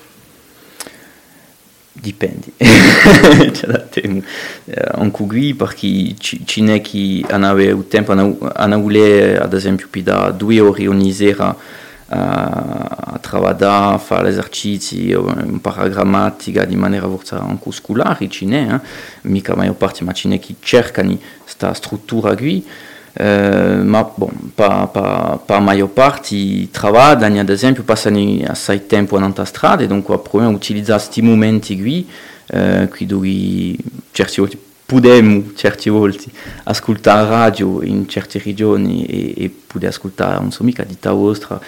Speaker 2: Dipende. *laughs* C'è da tempo. Eh, Anche qui perché ci, n'è chi hanno il tempo, hanno, voluto ad esempio più da due ore ogni sera eh, a lavorare, fare esercizi, imparare grammatica di maniera forse anche scolare, ci n'è, eh? mica la maggior parte, ma ci n'è chi cercano questa struttura qui. Eh, ma bon, pa, pa, pa maggior parte lavorano, ad esempio, passano assai tempo in autostrada e dunque proviamo a utilizzare questi momenti qui, eh, qui dove certe volte possiamo, certe volte, ascoltare radio in certe regioni e, e poter ascoltare, non so mica, di ta vostra,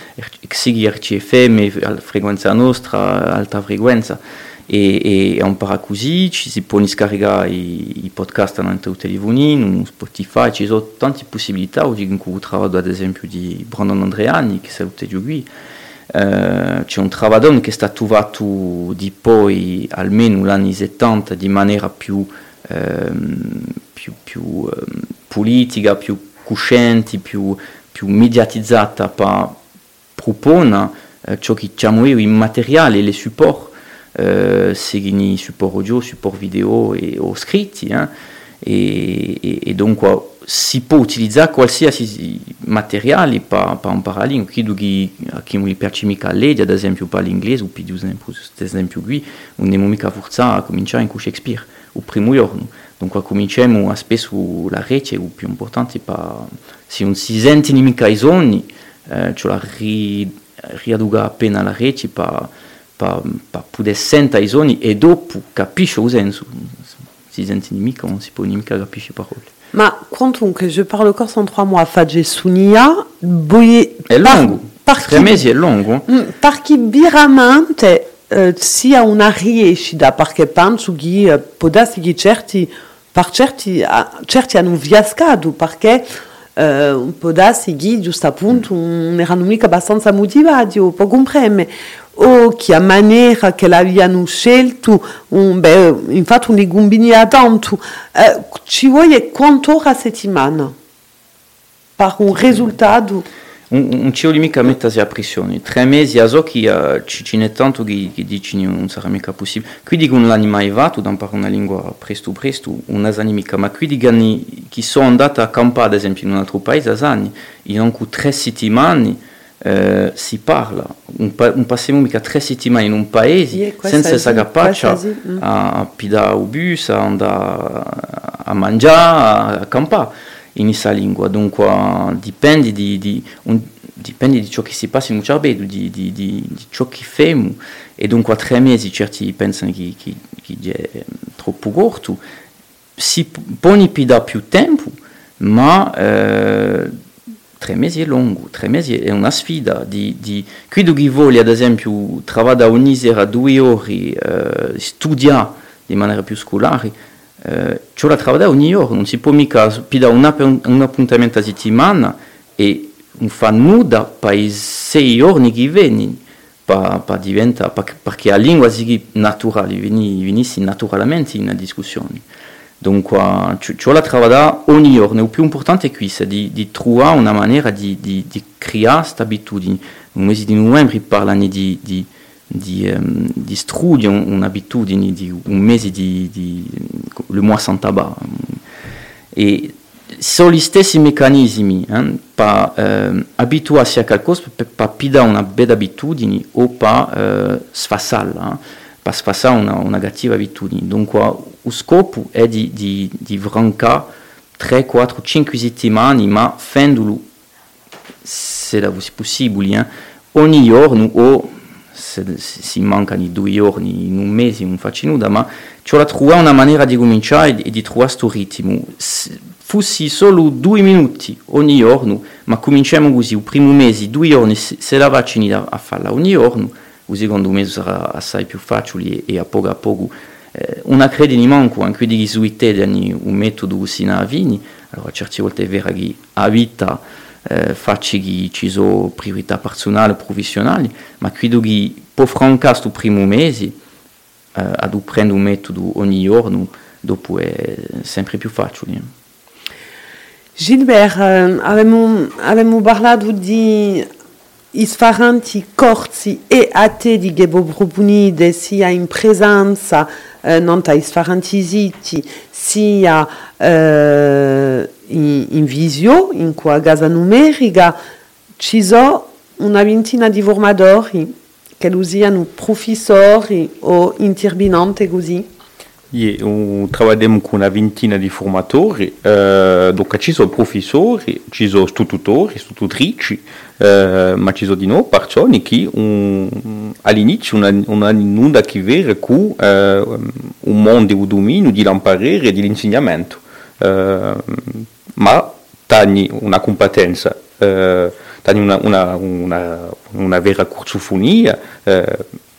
Speaker 2: seguire RCFM, a frequenza nostra, alta frequenza, e, e imparare così, ci si può scaricare i, i podcast nel telefonino, su Spotify, ci sono tante possibilità, oggi in cui lavoro ad esempio di Brandon Andreani, che saluto io qui, Eh, c'è un travadon che è stato trovato di poi almeno negli anni 70 di maniera più, ehm, più, più ehm, politica, più cosciente, più, più mediatizzata per proporre eh, ciò che chiamo io i materiali, le support, eh, seguini support audio, support video e, o scritti, eh, e, e, e dunque si può utilizzare qualsiasi materiale per, per imparare la chi che a mica o mica forza a cominciare con Shakespeare, il primo giorno, dunque la rete, è più importante, per, se non si mica i sogni, eh, cioè riaduga appena la rete per, per, per poter sentire i sogni e dopo capisce il senso, si sente mica, non si può mica capire le parole.
Speaker 1: ma quantunque je parle encore en trois mois fagge sunia boie
Speaker 2: È lungo,
Speaker 1: par
Speaker 2: tre mesi è lungo?
Speaker 1: Mm, perché veramente eh, sia una riescita perché penso che eh, può darsi che certi per certi, ah, certi hanno viascato perché eh, può darsi che giusto appunto non erano mica abbastanza motivati o può comprendere o che a maniera che l'abbiano scelto un, beh, infatti un legumbini a tanto eh, ci vuole quanto ora a settimana per un risultato
Speaker 2: Un, un ci vuole mica mettersi a pressione. Tre mesi a so che uh, ci, n'è tanto che, che dici non sarà mica possibile. Qui dicono l'hanno mai fatto, da imparare una lingua presto presto, sanno mica, ma qui dicono che sono andati a campare, ad esempio, in un altro paese, a in anche tre settimane eh, si parla. Un, pa- un passiamo mica tre settimane in un paese senza essere capace
Speaker 1: mm.
Speaker 2: a, a pidare il bus, a andare a mangiare, a campare in questa lingua, dunque dipende di, di, un- dipende di ciò che si passa in un cervello, di, di, ciò che facciamo e dunque a tre mesi certi pensano che, che, che è troppo corto, si pone più da più tempo, ma eh, tre mesi è lungo, tre mesi è una sfida. Di, di, qui chi vuole ad esempio lavorare ogni sera due ore, eh, studiare di maniera più scolare, eh, c'è da lavorare ogni ora, non si può mica pidare un, app- un appuntamento a settimana e non fa nulla per sei giorni che vengono, per, per perché la lingua sia naturale, veni- venisse naturalmente in discussione. Dunque, ci vuole lavorare ogni giorno. Il più importante è questo, di, di trovare una maniera di, di, di creare questa abitudine. Nel mese di novembre parlano di, di, di, ehm, di studio un'abitudine, di un mese di, di le mois sans tabac. E sono gli stessi meccanismi, eh, per eh, abituarsi a qualcosa, per, per pidare una bella abitudine o per eh, sfassarla, eh, per sfassare una, una cattiva abitudine. Dunque, lo scopo è di, di, di vrancare 3, 4, 5 settimane, ma fendolo, se è possibile, eh, ogni giorno o se, si mancano due giorni in un mese non faccio nulla, ma ci ho trovare una maniera di cominciare e di trovare questo ritmo. Se, fossi solo due minuti ogni giorno, ma cominciamo così, il primo mese, due giorni, se la vaccini a, farla ogni giorno, il secondo mese sarà assai più facile e, a poco a poco. Eh, una crede di manco, anche di gesuite, un metodo sino a vini, allora certe volte è vero che a vita eh, che ci sono priorità personali, professionali, ma credo che può francare questo primo mese, eh, ad prendere un metodo ogni giorno, dopo è sempre più facile.
Speaker 1: Gilbert, uh, avevamo, avevamo parlato di isfaranti corsi e a te di Gebo Propunide sia in presenza uh, non ta isfaranti siti sia uh, in, in, visio, in qua casa numerica, ci sono una ventina di formatori che usano professori o intervenanti così.
Speaker 4: Yeah, trabalhamos com uma ventina de formatori, uh, donc ci sono professori, ci sono tutori, tutrici, uh, ma ci sono di nuovo persone che un, all'inizio non hanno a che vedere con uh, un mondo di dominio, di l'imparare e dell'insegnamento, uh, ma hanno una competenza, hanno una, una, una, una vera corsofonia,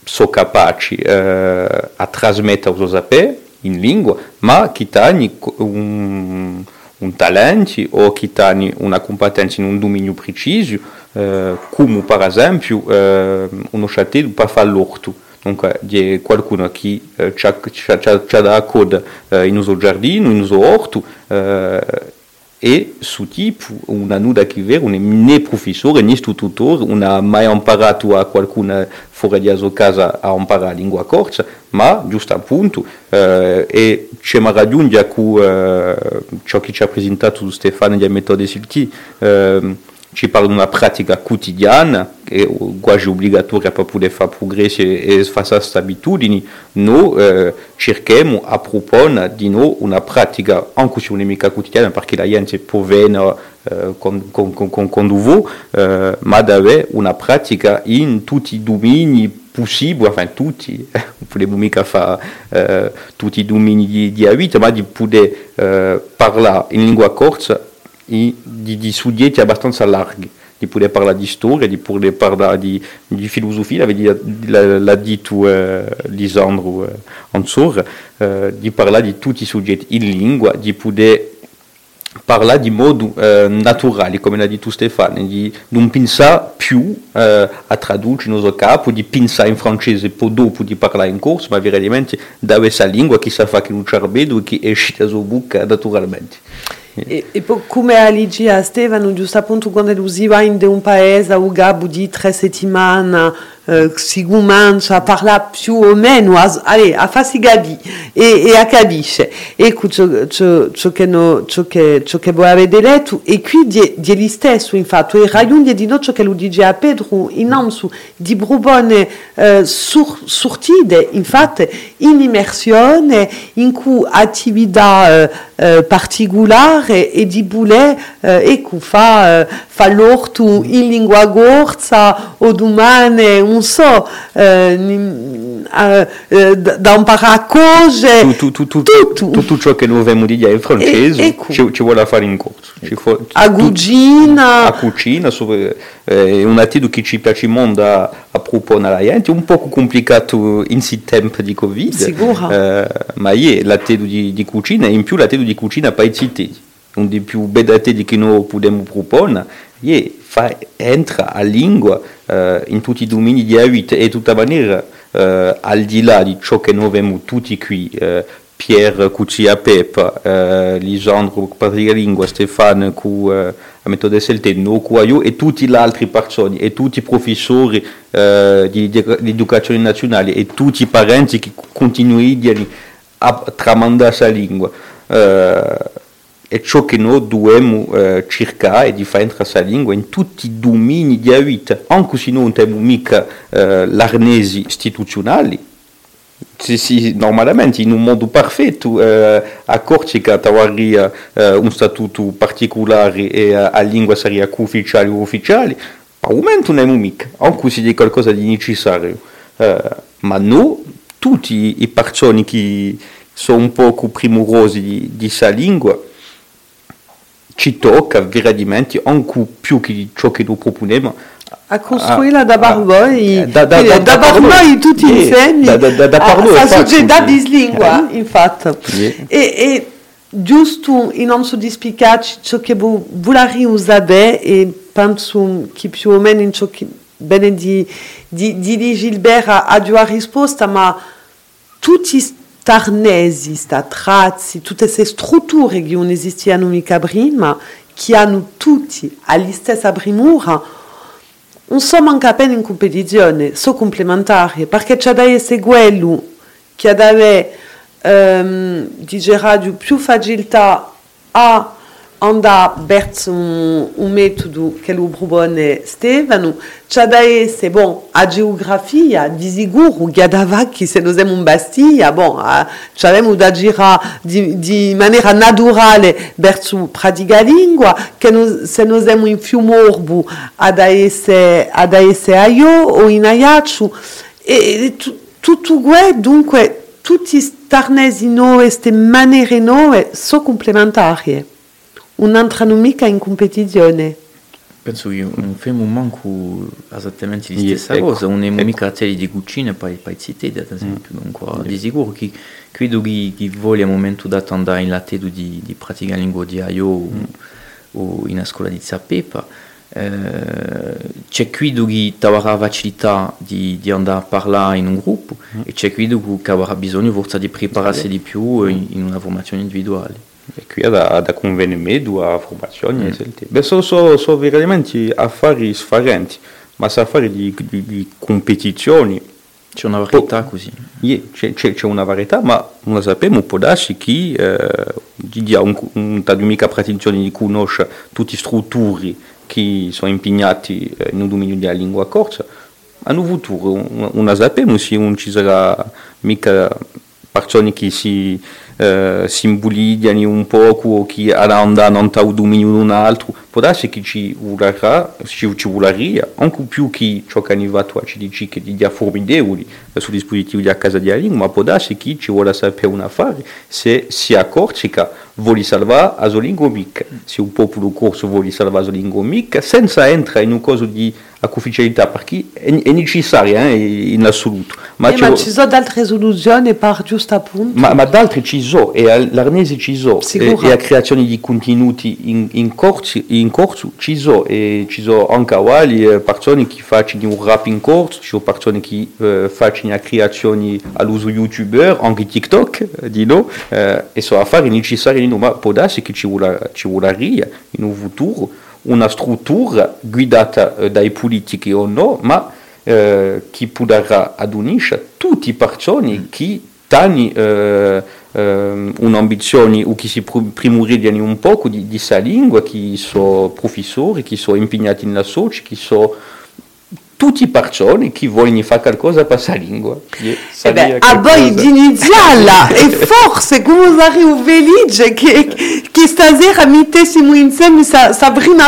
Speaker 4: sono capaci eh, a trasmettere i saperi in lingua, ma che hanno un, un talento o che hanno una competenza in un dominio preciso, eh, come per esempio eh, uno château per fare l'orto. Dunque, c'è qualcuno che eh, ha da coda eh, in uso giardino, in uso orto, eh, e su tipo una nuda che vera, né professore né tutore, non ha mai imparato a qualcuno fuori di sua casa a imparare la lingua corsa, ma giusto appunto, eh, e c'è una raggiunge con eh, ciò che ci ha presentato Stefano di Metode Silti, eh, ci parla di una pratica quotidiana, che è quasi obbligatoria per poter fare progressi e fare queste abitudini, noi eh, cerchiamo a proporre di noi una pratica, anche se non è mica quotidiana, perché la gente può venire eh, con, con, con, con voi, eh, ma di avere una pratica in tutti i domini possibili, enfin tutti, non possiamo mica fare eh, tutti i domini di, di vita, ma di poter eh, parlare in lingua corsa e di, di soggetti abbastanza larghi, di poter parlare di storia, di poter parlare di, di filosofia, l'ha detto eh, Lisandro eh, Ansor, eh, di parlare di tutti i soggetti in lingua, di poter parlare di modo eh, naturale, come l'ha detto Stefano, di non pensare più eh, a tradurre il nostro capo, di pensare in francese poi dopo di parlare in corso, ma veramente da questa lingua che sa fare che. E,
Speaker 1: e come all'IG a Stefano, giusto appunto quando va in un paese a di tre settimane, eh, si comincia parla più o meno, a, allez, a farsi gabi e, e a capisce. Ciò, che, no, ciò, letto, e qui di, stesso, infatti, e raggiunge di noi lui dice a Pedro, in di brubone eh, sur, surtide, infatti, in immersione, in eh, eh, e di boulet, eh, ecco, fa, eh, fa l'orto in lingua gorza o domani, un so, eh, eh, da imparare cose,
Speaker 4: tu, tu, tu, tutto. tutto ciò che noi abbiamo dire in francese e, e ci, ci, vuole fare in corso. Ci fu,
Speaker 1: a cucina.
Speaker 4: A cucina, è eh, un attito che ci piace molto a, a proporre alla gente, un po' complicato in questi tempi di Covid. Eh, ma è l'attedo di, di cucina e in più l'attedo di cucina per i Un dei più attedi che noi possiamo proporre è fa, entra a lingua eh, in tutti i domini di vita e di tutta maniera eh, al di là di ciò che noi abbiamo tutti qui eh, Pierre Cuccia Peppa, eh, Lisandro Patria Lingua, Stefano cu eh, a Metode Selte, no e tutti gli altri persone e tutti i professori eh, di, di, di educazione nazionale e tutti i parenti che continuano a tramandare la lingua. Eh, è ciò che noi dobbiamo eh, cercare di fare entrare questa lingua in tutti i domini della vita, anche se non abbiamo mica eh, l'arnesi istituzionali. Sì, sì, normalmente in un mondo perfetto eh, a Corsica trovaria eh, un statuto particolare e eh, a lingua sarebbe ufficiale o ufficiale, al momento non è mica, anche se è qualcosa di necessario. Eh, ma noi, tutti i persone che sono un po' primorosi di questa lingua, ci tocca veramente più che ciò che noi proponiamo
Speaker 1: a costruirla da Barboi,
Speaker 4: Ah, da, da,
Speaker 1: da,
Speaker 4: da, da
Speaker 1: Barboi
Speaker 4: Parlo.
Speaker 1: tutti
Speaker 4: Yeah,
Speaker 1: insieme,
Speaker 4: da- da- da- da
Speaker 1: a-
Speaker 4: Parlo è
Speaker 1: a
Speaker 4: facile.
Speaker 1: società bislingua,
Speaker 4: Eh?
Speaker 1: infatti.
Speaker 4: Yeah.
Speaker 1: E, e giusto in non soddisficarci ciò che vo- volare usare e penso che più o meno in ciò che bene di, di, di, di Gilbert ha, ha già risposta, ma tutti starnesi, sta trazzi, tutte queste strutture che non esistevano mica prima, che hanno tutti alla stessa primura, non sono anche appena in competizione, sono complementari, perché c'è da essere quello che deve ehm, di più facilità a andare verso un, un metodo che lo propone Stefano, c'è da essere, bon, a geografia, di sicuro, che da che se noi siamo in Bastiglia, bon, a, c'abbiamo da girare di, di maniera naturale verso pratica lingua, che noi, se noi siamo in Fiumorbu, ad essere, ad essere a io o in Aiaccio, e, e tu- tutto questo, dunque, tutti starnesi nuovi, queste maniere nuove, sono complementari. Non entrano mica in competizione.
Speaker 2: Penso che non facciamo manco esattamente la stessa
Speaker 4: ecco,
Speaker 2: cosa, non
Speaker 4: ecco.
Speaker 2: mica serie di cucine per i cittadini, ad esempio. Dunque, di sicuro che credo che, che voglia al momento dato andare in lattedo di, di praticare la lingua di Aio o, o in scuola di Zappepa, eh, c'è credo che avrà facilità di, di andare a parlare in un gruppo e c'è credo che avrà bisogno forse di prepararsi di più in, in una formazione individuale.
Speaker 4: E qui da, da convenimento a formazione. Mm. Sono so, so veramente affari sfarenti, ma sono affari di, di, di competizioni.
Speaker 2: C'è una varietà così.
Speaker 4: Yeah, c'è, c'è, c'è una varietà, ma non sappiamo, può darsi che eh, di un, un ta mica pretensione di conoscere tutte le strutture che sono impegnate eh, nel dominio della lingua corsa. A un futuro, non non sappiamo se non ci sarà mica persone che si, eh, si imbolidiano un poco o che andano in un dominio di un altro. Può darsi che ci vorrà, ci, ci vorrebbe, anche più che ciò che è arrivato a ci dice che di dia formidevoli sul dispositivo della casa della lingua, ma può darsi che ci vuole sapere un affare se si a Corsica vuole salvare la lingua mica, se un popolo corso vuole salvare la lingua mica, senza entrare in un coso di ufficialità, perché è, è necessario eh, in assoluto.
Speaker 1: Ma,
Speaker 4: ci
Speaker 1: eh, ma
Speaker 4: vuole-
Speaker 1: ci sono altre soluzioni per giusto appunto.
Speaker 4: ma, ma d'altri ci sono, e l'arnese ci sono, e, e la creazione di contenuti in, in, corsi, in corso ci sono, e ci sono anche uguali eh, persone che fanno un rap in corso, ci sono persone che eh, fanno la creazione all'uso youtuber, anche TikTok, eh, di no, eh, e sono affari necessari no, ma può darsi che ci vuole in un futuro una struttura guidata eh, dai politici o no, ma eh, che potrà ad unire tutti i persone che hanno eh, eh, un'ambizione che si pr- primoridiano un poco di, di sa lingua, che sono professori, che sono impegnati nella soci, che sono tutti persone che vogliono fare qualcosa per sa lingua. E
Speaker 1: Eh beh, a voi
Speaker 4: qualcosa-
Speaker 1: di iniziarla *laughs* e forse come felici che, che stasera mettessimo insieme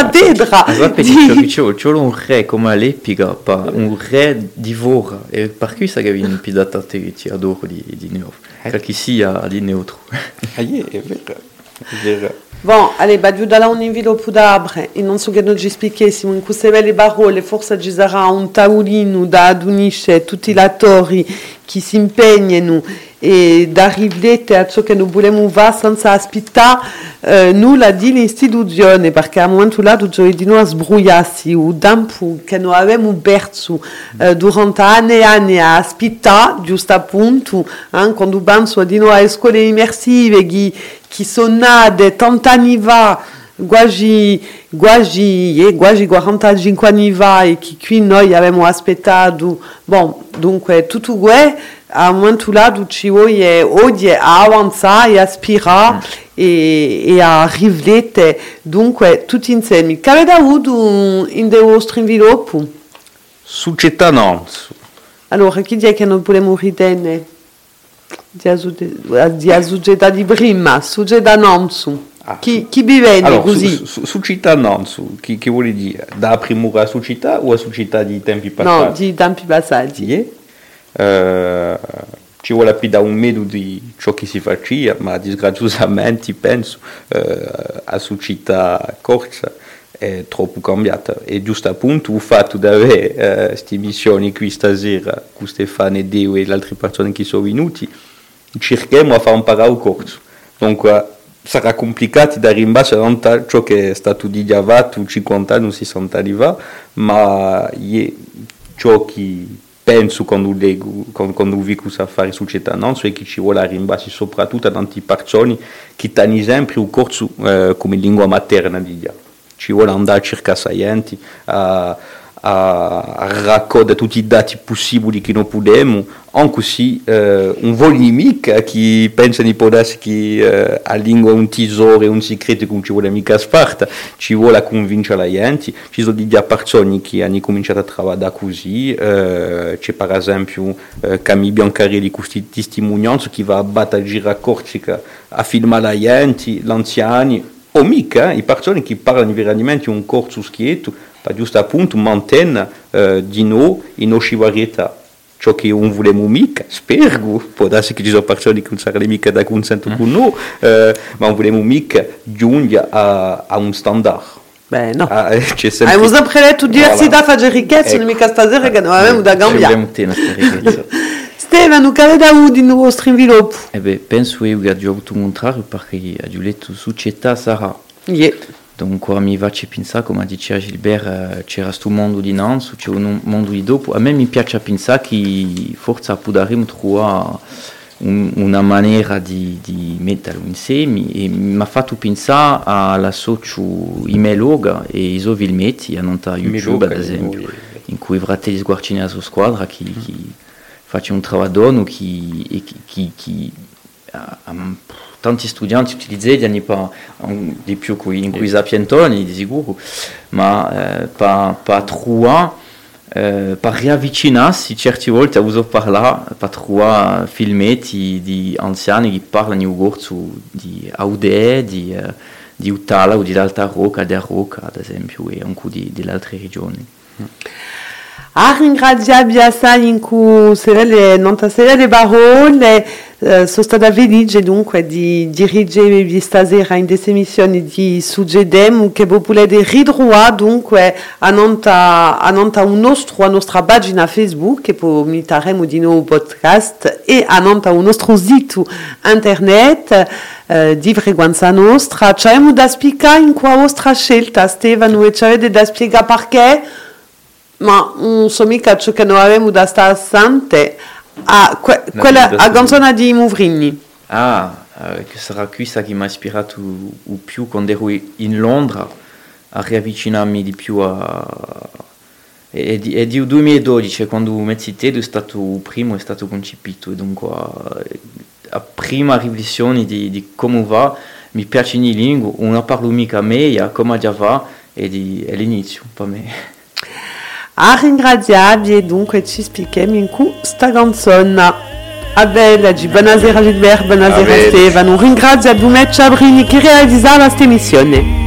Speaker 1: dedra. Di-
Speaker 2: che c'è, un re come all'epica, un re divora, e per questo che viene pidata te ti adoro di, di Neo, perché sia di neutro.
Speaker 4: Ah, è vero, è vero.
Speaker 1: Bon, allez, bah, giù dalla un invido d'abre e non so che non ci spiegessimo in queste belle parole, forse ci sarà un tavolino da adunisce tutti gli attori che si impegnano e da riflettere a ciò che noi vogliamo fare senza aspettare eh, nulla di l'istituzione, perché al momento là giovedì noi sbrugliassi o tempo che noi abbiamo perso eh, durante anni e anni a aspettare, giusto appunto, eh, quando penso di noi a scuole immersive che che sono nate tant'anni fa, quasi, quasi, eh, quasi 45 anni fa e che qui noi abbiamo aspettato, bon, dunque tutto questo a momento lado ci vuole oggi a avanzare, a aspirare e, e a riflettere. Dunque, tutti insieme. Che avete avuto in del vostro sviluppo?
Speaker 4: Società non.
Speaker 1: Allora, chi dice che non possiamo ritenere? Di suge- di società di prima, società non su.
Speaker 4: Ah,
Speaker 1: Chi, chi vive
Speaker 4: Allora,
Speaker 1: così?
Speaker 4: su, su, su città non, su, chi, che vuole dire? Da primura su città o a su città di tempi
Speaker 1: no,
Speaker 4: passati?
Speaker 1: di tempi passati.
Speaker 4: Sì. Eh, ci vuole più da un metodo di ciò che si faceva, ma disgraziosamente penso eh, a su città corsa è troppo cambiata e giusto appunto il fatto di avere queste missioni qui stasera con Stefano e Deo e le altre persone che sono venuti cerchiamo a fare un parao corso dunque sarà complicato da rimbalzare da ciò che è stato dichiarato 50 anni 60 anni fa ma ciò che penso quando leggo quando, quando vi cosa fare società non so che ci vuole rimbalzare soprattutto a tante persone che hanno sempre un corso eh, come lingua materna di dia ci vuole andare a cercare saienti a, a, raccogliere tutti i dati possibili che non possiamo anche se eh, un volimica che pensa di poter che eh, a lingua un tesoro e un segreto che non ci vuole mica sparta ci vuole convincere la gente. Ci sono delle persone che hanno cominciato a lavorare così eh, c'è per esempio eh, Camille Biancarelli con queste testimonianze che va a battere a Corsica a filmare la gente l'anziani o mica i persone che parlano veramente un corso schietto giusto appunto mantenere eh, di noi in nostra varietà ciò che non vogliamo mica spero può darsi che ci sono persone che non saranno mica da consento con noi eh, ma non vogliamo mica giungere a, a un standard
Speaker 1: Beh, no.
Speaker 4: Ah, c'è sempre
Speaker 1: Abbiamo sempre detto diversità fa ricchezza,
Speaker 4: Ecco.
Speaker 1: non mica stasera che non avevamo da cambiare.
Speaker 2: Abbiamo te questa ricchezza. *laughs*
Speaker 1: Stefano, che avete avuto in vostro sviluppo?
Speaker 2: Eh beh, penso che perché detto società sarà.
Speaker 1: Yeah.
Speaker 2: Dunque mi faccio pensare, come diceva Gilbert, c'era questo mondo c'è un mondo di dopo. A me mi piace pensare che forse potremmo trovare un- una maniera di, di metterlo insieme e mi ha fatto pensare alla socio Imeloga e i suoi filmetti, a nota YouTube ad esempio, in cui alla sua squadra che, che faccio un lavoro e che, che, che ha- ha tanti studenti utilizzati pa, un- di più qui, in cui sapientoni di sicuro ma eh, per, per trovare eh, per riavvicinarsi certe volte a uso parlare per trovare filmetti di anziani che parlano in corso di Aude, di, eh, di Utala o di Alta Rocca, del Rocca ad esempio e anche di, delle altre regioni
Speaker 1: A ringraziarvi assai in cui serele, non serie le parole, eh, sono stata felice dunque di dirigervi stasera in queste missioni di Sugedem che voi potete ritrovare dunque a nonta, a nonta un nostro, a nostra pagina Facebook che poi metteremo di nuovo podcast e a nonta un nostro sito internet eh, di frequenza nostra. C'è da spiegare in qua vostra scelta Stefano e c'avete da spiegare perché? Ma non so mica ciò che noi avevamo da stare assente a que-
Speaker 2: No,
Speaker 1: quella a canzone di Muvrini.
Speaker 2: Ah, eh, che sarà questa che mi ha ispirato di più quando ero in Londra a riavvicinarmi di più a... È di, è di 2012, quando Mezzitedo è stato il primo, è stato concepito, e dunque a, a prima riflessione di, di come va, mi piace in lingua, non parlo mica meglio, come già va, e di, è l'inizio per me. *laughs*
Speaker 1: A ringraziarvi e dunque ci spieghiamo in questa canzone. A bella, di buonasera Gilbert, buonasera
Speaker 4: bene.
Speaker 1: Stefano. Ringrazio a Dumet Ciabrini che realizzava questa emissione.